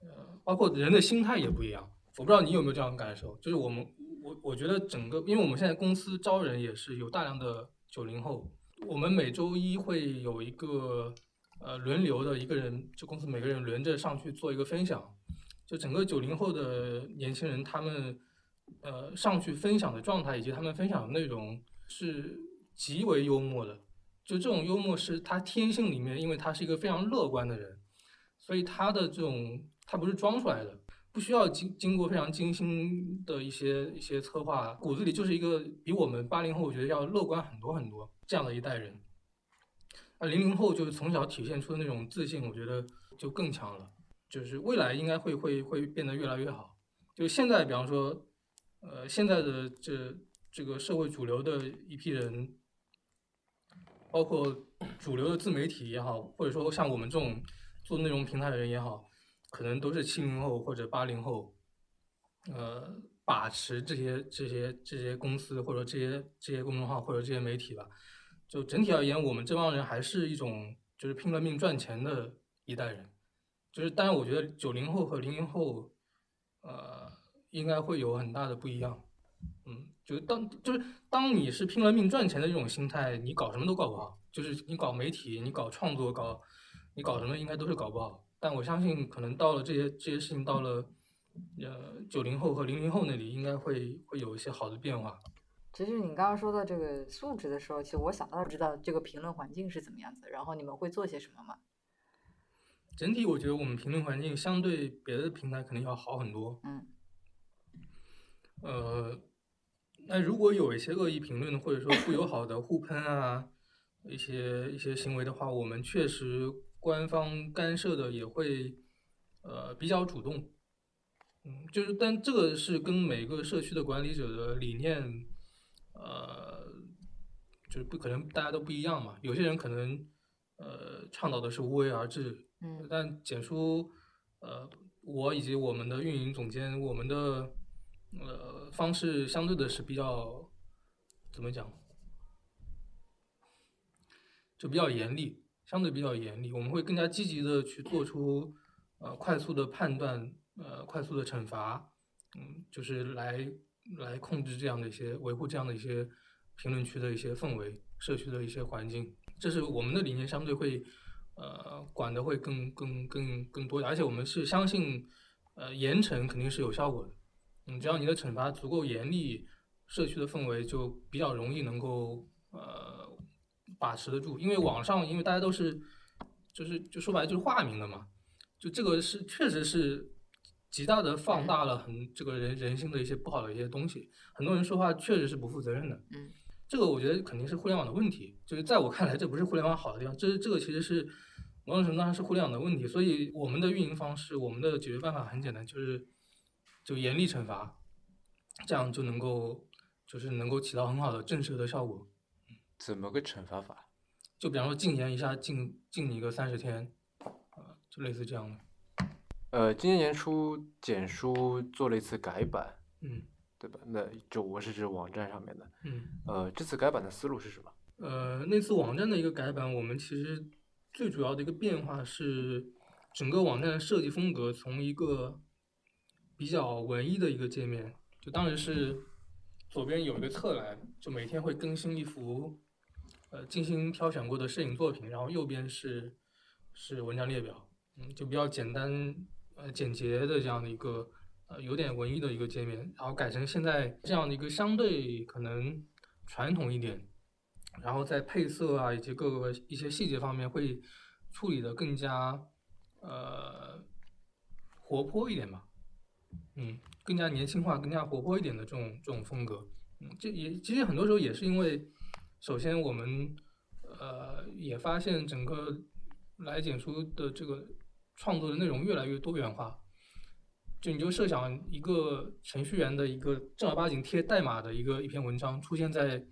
呃，包括人的心态也不一样。我不知道你有没有这样的感受，就是我们我我觉得整个，因为我们现在公司招人也是有大量的九零后，我们每周一会有一个呃轮流的一个人，就公司每个人轮着上去做一个分享，就整个九零后的年轻人他们。呃，上去分享的状态以及他们分享的内容是极为幽默的，就这种幽默是他天性里面，因为他是一个非常乐观的人，所以他的这种他不是装出来的，不需要经经过非常精心的一些一些策划，骨子里就是一个比我们八零后我觉得要乐观很多很多这样的一代人。那零零后就是从小体现出的那种自信，我觉得就更强了，就是未来应该会会会变得越来越好。就现在，比方说。呃，现在的这这个社会主流的一批人，包括主流的自媒体也好，或者说像我们这种做内容平台的人也好，可能都是七零后或者八零后，呃，把持这些这些这些公司或者这些这些公众号或者这些媒体吧。就整体而言，我们这帮人还是一种就是拼了命赚钱的一代人。就是，当然，我觉得九零后和零零后，呃，应该会有很大的不一样。嗯，就当就是当你是拼了命赚钱的这种心态，你搞什么都搞不好。就是你搞媒体，你搞创作，搞你搞什么，应该都是搞不好。但我相信，可能到了这些这些事情到了，呃，九零后和零零后那里，应该会会有一些好的变化。其实你刚刚说到这个素质的时候，其实我想到知道这个评论环境是怎么样子，然后你们会做些什么吗？整体我觉得我们评论环境相对别的平台肯定要好很多。嗯。呃，那如果有一些恶意评论或者说不友好的互喷啊，一些一些行为的话，我们确实官方干涉的也会呃比较主动。嗯，就是但这个是跟每个社区的管理者的理念，呃，就是不可能大家都不一样嘛。有些人可能呃倡导的是无为而治。嗯，但简书，呃，我以及我们的运营总监，我们的呃方式相对的是比较怎么讲，就比较严厉，相对比较严厉。我们会更加积极的去做出呃快速的判断，呃快速的惩罚，嗯，就是来来控制这样的一些维护这样的一些评论区的一些氛围，社区的一些环境。这是我们的理念，相对会。呃，管的会更更更更多，而且我们是相信，呃，严惩肯定是有效果的。嗯，只要你的惩罚足够严厉，社区的氛围就比较容易能够呃把持得住。因为网上，因为大家都是，就是就说白了就是化名的嘛，就这个是确实是极大的放大了很这个人人性的一些不好的一些东西。很多人说话确实是不负责任的。嗯。这个我觉得肯定是互联网的问题，就是在我看来，这不是互联网好的地方，这这个其实是某种程度上是互联网的问题。所以我们的运营方式，我们的解决办法很简单，就是就严厉惩罚，这样就能够就是能够起到很好的震慑的效果。怎么个惩罚法？就比方说禁言一下，禁禁你个三十天，啊，就类似这样的。呃，今年年初简书做了一次改版。嗯。对吧？那就我是指网站上面的。嗯。呃，这次改版的思路是什么？呃，那次网站的一个改版，我们其实最主要的一个变化是，整个网站的设计风格从一个比较文艺的一个界面，就当时是左边有一个侧栏，就每天会更新一幅呃精心挑选过的摄影作品，然后右边是是文章列表，嗯，就比较简单呃简洁的这样的一个。呃，有点文艺的一个界面，然后改成现在这样的一个相对可能传统一点，然后在配色啊以及各个一些细节方面会处理的更加呃活泼一点吧，嗯，更加年轻化、更加活泼一点的这种这种风格，嗯，这也其实很多时候也是因为，首先我们呃也发现整个来简书的这个创作的内容越来越多元化。就你就设想一个程序员的一个正儿八经贴代码的一个一篇文章出现在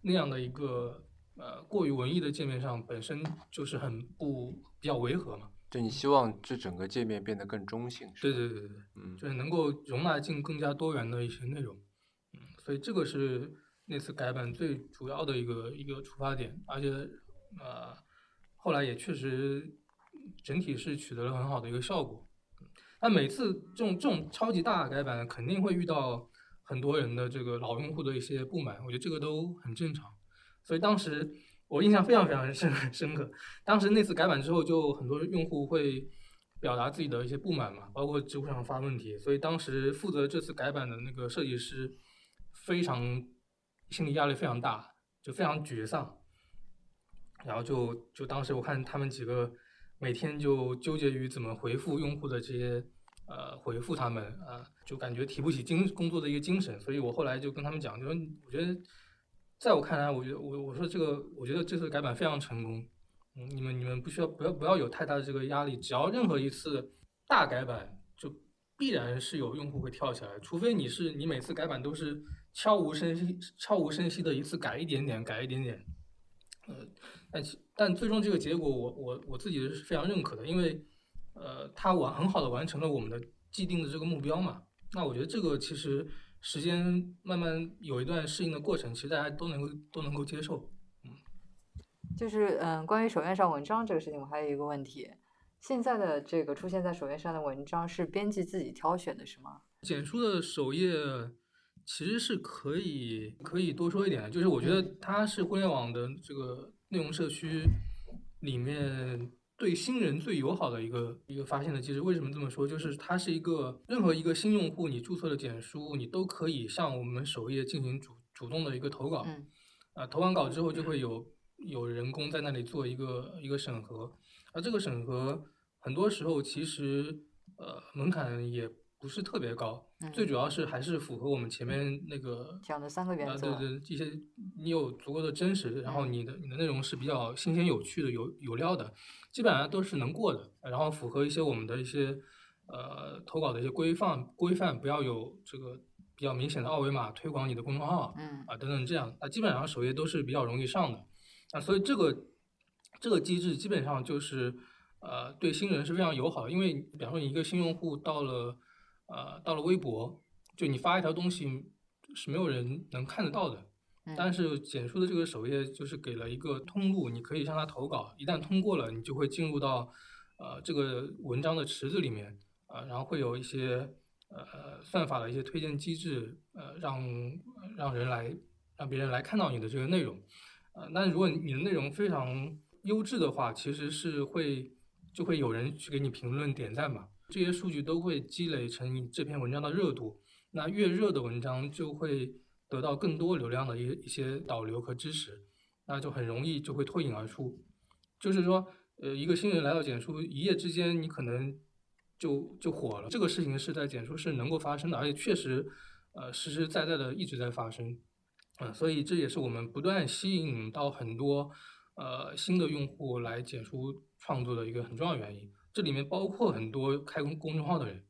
那样的一个呃过于文艺的界面上，本身就是很不比较违和嘛。就你希望这整个界面变得更中性。对对对对，嗯，就是能够容纳进更加多元的一些内容，嗯，所以这个是那次改版最主要的一个一个出发点，而且呃后来也确实整体是取得了很好的一个效果。那每次这种这种超级大改版，肯定会遇到很多人的这个老用户的一些不满，我觉得这个都很正常。所以当时我印象非常非常深 深刻，当时那次改版之后，就很多用户会表达自己的一些不满嘛，包括知乎上发问题。所以当时负责这次改版的那个设计师非常心理压力非常大，就非常沮丧。然后就就当时我看他们几个。每天就纠结于怎么回复用户的这些，呃，回复他们啊，就感觉提不起精工作的一个精神，所以我后来就跟他们讲，就说我觉得，在我看来，我觉得我我说这个，我觉得这次改版非常成功，嗯，你们你们不需要不要不要有太大的这个压力，只要任何一次大改版，就必然是有用户会跳起来，除非你是你每次改版都是悄无声息、悄无声息的一次改一点点、改一点点，呃，但但最终这个结果我我我自己是非常认可的，因为呃，它完很好的完成了我们的既定的这个目标嘛。那我觉得这个其实时间慢慢有一段适应的过程，其实大家都能够都能够接受。嗯就是嗯，关于首页上文章这个事情，我还有一个问题：现在的这个出现在首页上的文章是编辑自己挑选的，是吗？简书的首页其实是可以可以多说一点的，就是我觉得它是互联网的这个内容社区里面对新人最友好的一个一个发现的机制。为什么这么说？就是它是一个任何一个新用户，你注册的简书，你都可以向我们首页进行主主动的一个投稿。嗯。啊，投完稿之后就会有。有人工在那里做一个一个审核，而这个审核很多时候其实呃门槛也不是特别高，最主要是还是符合我们前面那个讲的三个原则，对对，一些你有足够的真实，然后你的你的内容是比较新鲜有趣的有有料的，基本上都是能过的，然后符合一些我们的一些呃投稿的一些规范规范，不要有这个比较明显的二维码推广你的公众号，嗯啊等等这样，那基本上首页都是比较容易上的。啊，所以这个这个机制基本上就是，呃，对新人是非常友好的。因为比方说你一个新用户到了，呃，到了微博，就你发一条东西是没有人能看得到的。但是简书的这个首页就是给了一个通路，你可以向他投稿，一旦通过了，你就会进入到呃这个文章的池子里面，呃，然后会有一些呃算法的一些推荐机制，呃，让让人来让别人来看到你的这个内容。呃，那如果你的内容非常优质的话，其实是会就会有人去给你评论点赞嘛，这些数据都会积累成你这篇文章的热度。那越热的文章就会得到更多流量的一一些导流和支持，那就很容易就会脱颖而出。就是说，呃，一个新人来到简书，一夜之间你可能就就火了。这个事情是在简书是能够发生的，而且确实，呃，实实在在的一直在发生。嗯，所以这也是我们不断吸引到很多呃新的用户来简书创作的一个很重要原因。这里面包括很多开公公众号的人，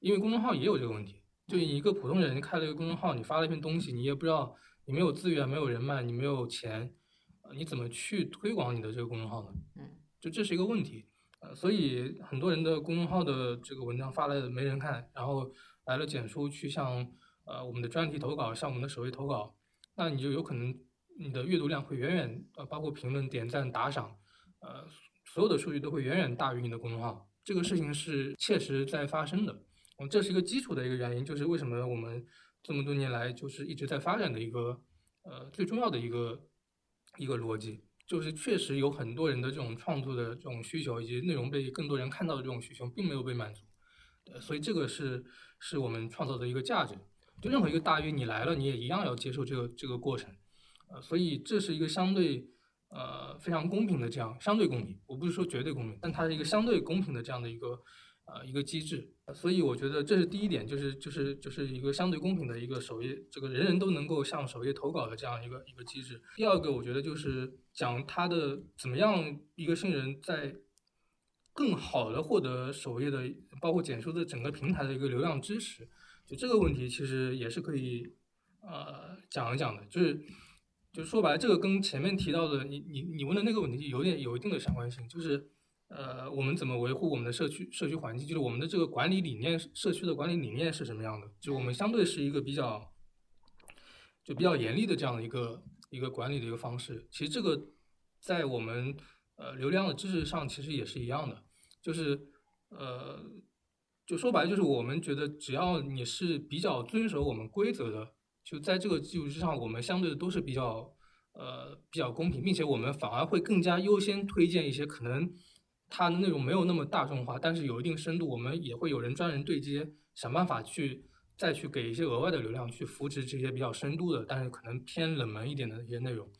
因为公众号也有这个问题。就一个普通人开了一个公众号，你发了一篇东西，你也不知道，你没有资源，没有人脉，你没有钱，你怎么去推广你的这个公众号呢？嗯，就这是一个问题。呃，所以很多人的公众号的这个文章发了没人看，然后来了简书去向呃我们的专题投稿，向我们的首页投稿。那你就有可能你的阅读量会远远呃，包括评论、点赞、打赏，呃，所有的数据都会远远大于你的公众号。这个事情是切实在发生的，嗯，这是一个基础的一个原因，就是为什么我们这么多年来就是一直在发展的一个呃最重要的一个一个逻辑，就是确实有很多人的这种创作的这种需求以及内容被更多人看到的这种需求并没有被满足，呃，所以这个是是我们创造的一个价值。就任何一个大 V 你来了，你也一样要接受这个这个过程，呃，所以这是一个相对呃非常公平的这样相对公平，我不是说绝对公平，但它是一个相对公平的这样的一个呃一个机制，所以我觉得这是第一点，就是就是就是一个相对公平的一个首页，这个人人都能够向首页投稿的这样一个一个机制。第二个，我觉得就是讲他的怎么样一个新人在更好的获得首页的，包括简书的整个平台的一个流量支持。就这个问题，其实也是可以，呃，讲一讲的。就是，就说白了，这个跟前面提到的你你你问的那个问题有点有一定的相关性。就是，呃，我们怎么维护我们的社区社区环境？就是我们的这个管理理念，社区的管理理念是什么样的？就我们相对是一个比较，就比较严厉的这样的一个一个管理的一个方式。其实这个在我们呃流量的知识上，其实也是一样的。就是，呃。就说白了，就是我们觉得，只要你是比较遵守我们规则的，就在这个基础之上，我们相对的都是比较，呃，比较公平，并且我们反而会更加优先推荐一些可能它的内容没有那么大众化，但是有一定深度，我们也会有人专人对接，想办法去再去给一些额外的流量去扶持这些比较深度的，但是可能偏冷门一点的一些内容。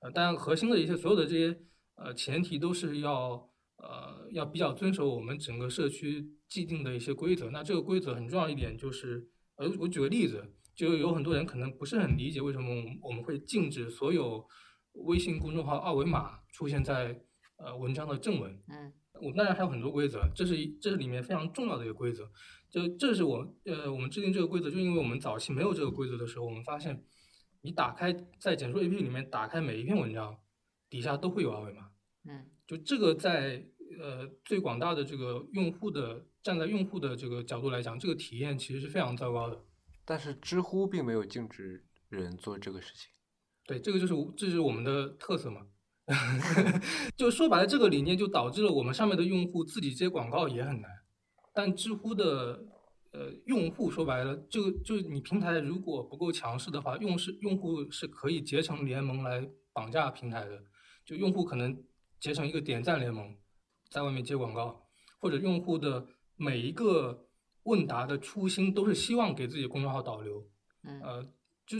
呃，当然核心的一些所有的这些呃前提都是要。呃，要比较遵守我们整个社区既定的一些规则。那这个规则很重要一点就是，呃，我举个例子，就有很多人可能不是很理解为什么我们会禁止所有微信公众号二维码出现在呃文章的正文。嗯。我们当然还有很多规则，这是这是里面非常重要的一个规则。就这是我呃，我们制定这个规则，就因为我们早期没有这个规则的时候，我们发现，你打开在简书 APP 里面打开每一篇文章，底下都会有二维码。嗯，就这个在呃最广大的这个用户的站在用户的这个角度来讲，这个体验其实是非常糟糕的。但是知乎并没有禁止人做这个事情。对，这个就是这是我们的特色嘛。就说白了，这个理念就导致了我们上面的用户自己接广告也很难。但知乎的呃用户说白了，就就你平台如果不够强势的话，用是用户是可以结成联盟来绑架平台的。就用户可能结成一个点赞联盟，在外面接广告，或者用户的每一个问答的初心都是希望给自己公众号导流。嗯，呃，就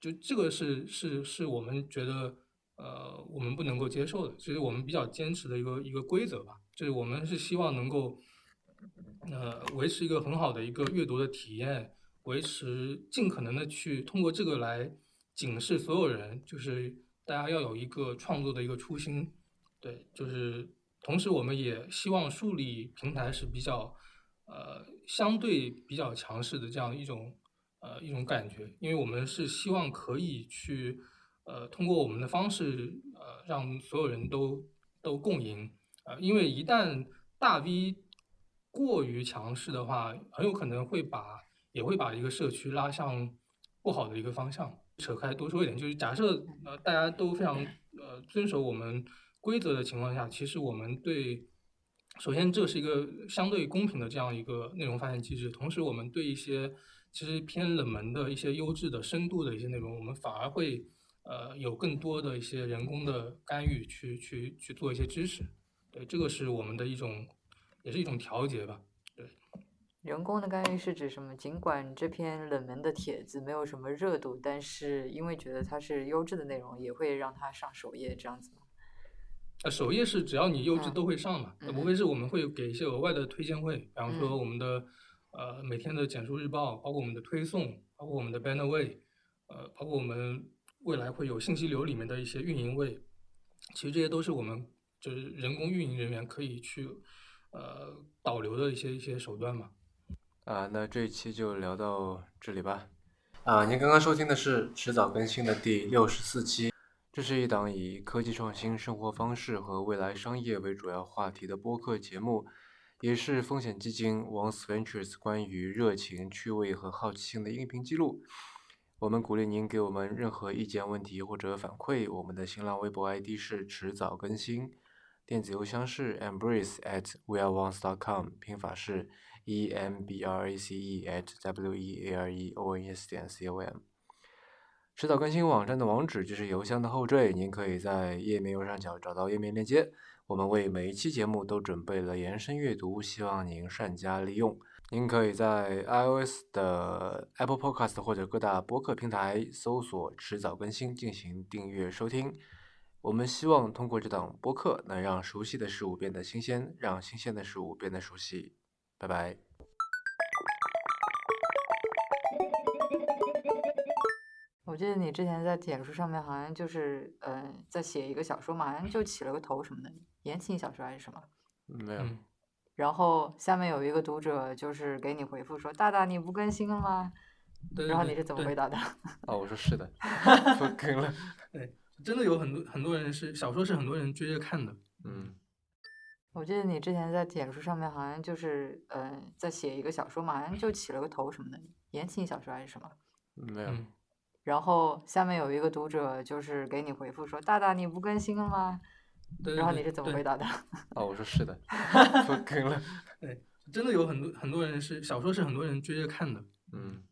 就这个是是是我们觉得呃我们不能够接受的，这是我们比较坚持的一个一个规则吧。就是我们是希望能够。呃，维持一个很好的一个阅读的体验，维持尽可能的去通过这个来警示所有人，就是大家要有一个创作的一个初心，对，就是同时我们也希望树立平台是比较呃相对比较强势的这样一种呃一种感觉，因为我们是希望可以去呃通过我们的方式呃让所有人都都共赢啊，因为一旦大 V 过于强势的话，很有可能会把也会把一个社区拉向不好的一个方向。扯开多说一点，就是假设呃大家都非常呃遵守我们规则的情况下，其实我们对首先这是一个相对公平的这样一个内容发现机制，同时我们对一些其实偏冷门的一些优质的深度的一些内容，我们反而会呃有更多的一些人工的干预去去去做一些支持。对，这个是我们的一种。也是一种调节吧，对。人工的干预是指什么？尽管这篇冷门的帖子没有什么热度，但是因为觉得它是优质的内容，也会让它上首页这样子？呃，首页是只要你优质都会上嘛，无非是我们会给一些额外的推荐会，比方说我们的呃每天的简述日报，包括我们的推送，包括我们的 banner 位，呃，包括我们未来会有信息流里面的一些运营位，其实这些都是我们就是人工运营人员可以去。呃，导流的一些一些手段嘛。啊，那这一期就聊到这里吧。啊，您刚刚收听的是迟早更新的第六十四期，这是一档以科技创新、生活方式和未来商业为主要话题的播客节目，也是风险基金 Once Ventures 关于热情、趣味和好奇心的音频记录。我们鼓励您给我们任何意见、问题或者反馈。我们的新浪微博 ID 是迟早更新。电子邮箱是 embrace at weareones.com，拼法是 e m b r a c e at w e a r e o n s 点 c o m。迟早更新网站的网址就是邮箱的后缀，您可以在页面右上角找到页面链接。我们为每一期节目都准备了延伸阅读，希望您善加利用。您可以在 iOS 的 Apple Podcast 或者各大播客平台搜索“迟早更新”进行订阅收听。我们希望通过这档播客，能让熟悉的事物变得新鲜，让新鲜的事物变得熟悉。拜拜。我记得你之前在简书上面好像就是，嗯，在写一个小说嘛，好像就起了个头什么的，言情小说还是什么？没有。然后下面有一个读者就是给你回复说：“大大，你不更新了吗？”然后你是怎么回答的？哦，我说是的，不更了。对。真的有很多很多人是小说，是很多人追着看的。嗯，我记得你之前在简书上面好像就是，嗯，在写一个小说嘛，好像就起了个头什么的，言情小说还是什么？没有。然后下面有一个读者就是给你回复说：“大大，你不更新了吗？”然后你是怎么回答的？哦，我说是的，不更了。对，真的有很多很多人是小说，是很多人追着看的。嗯。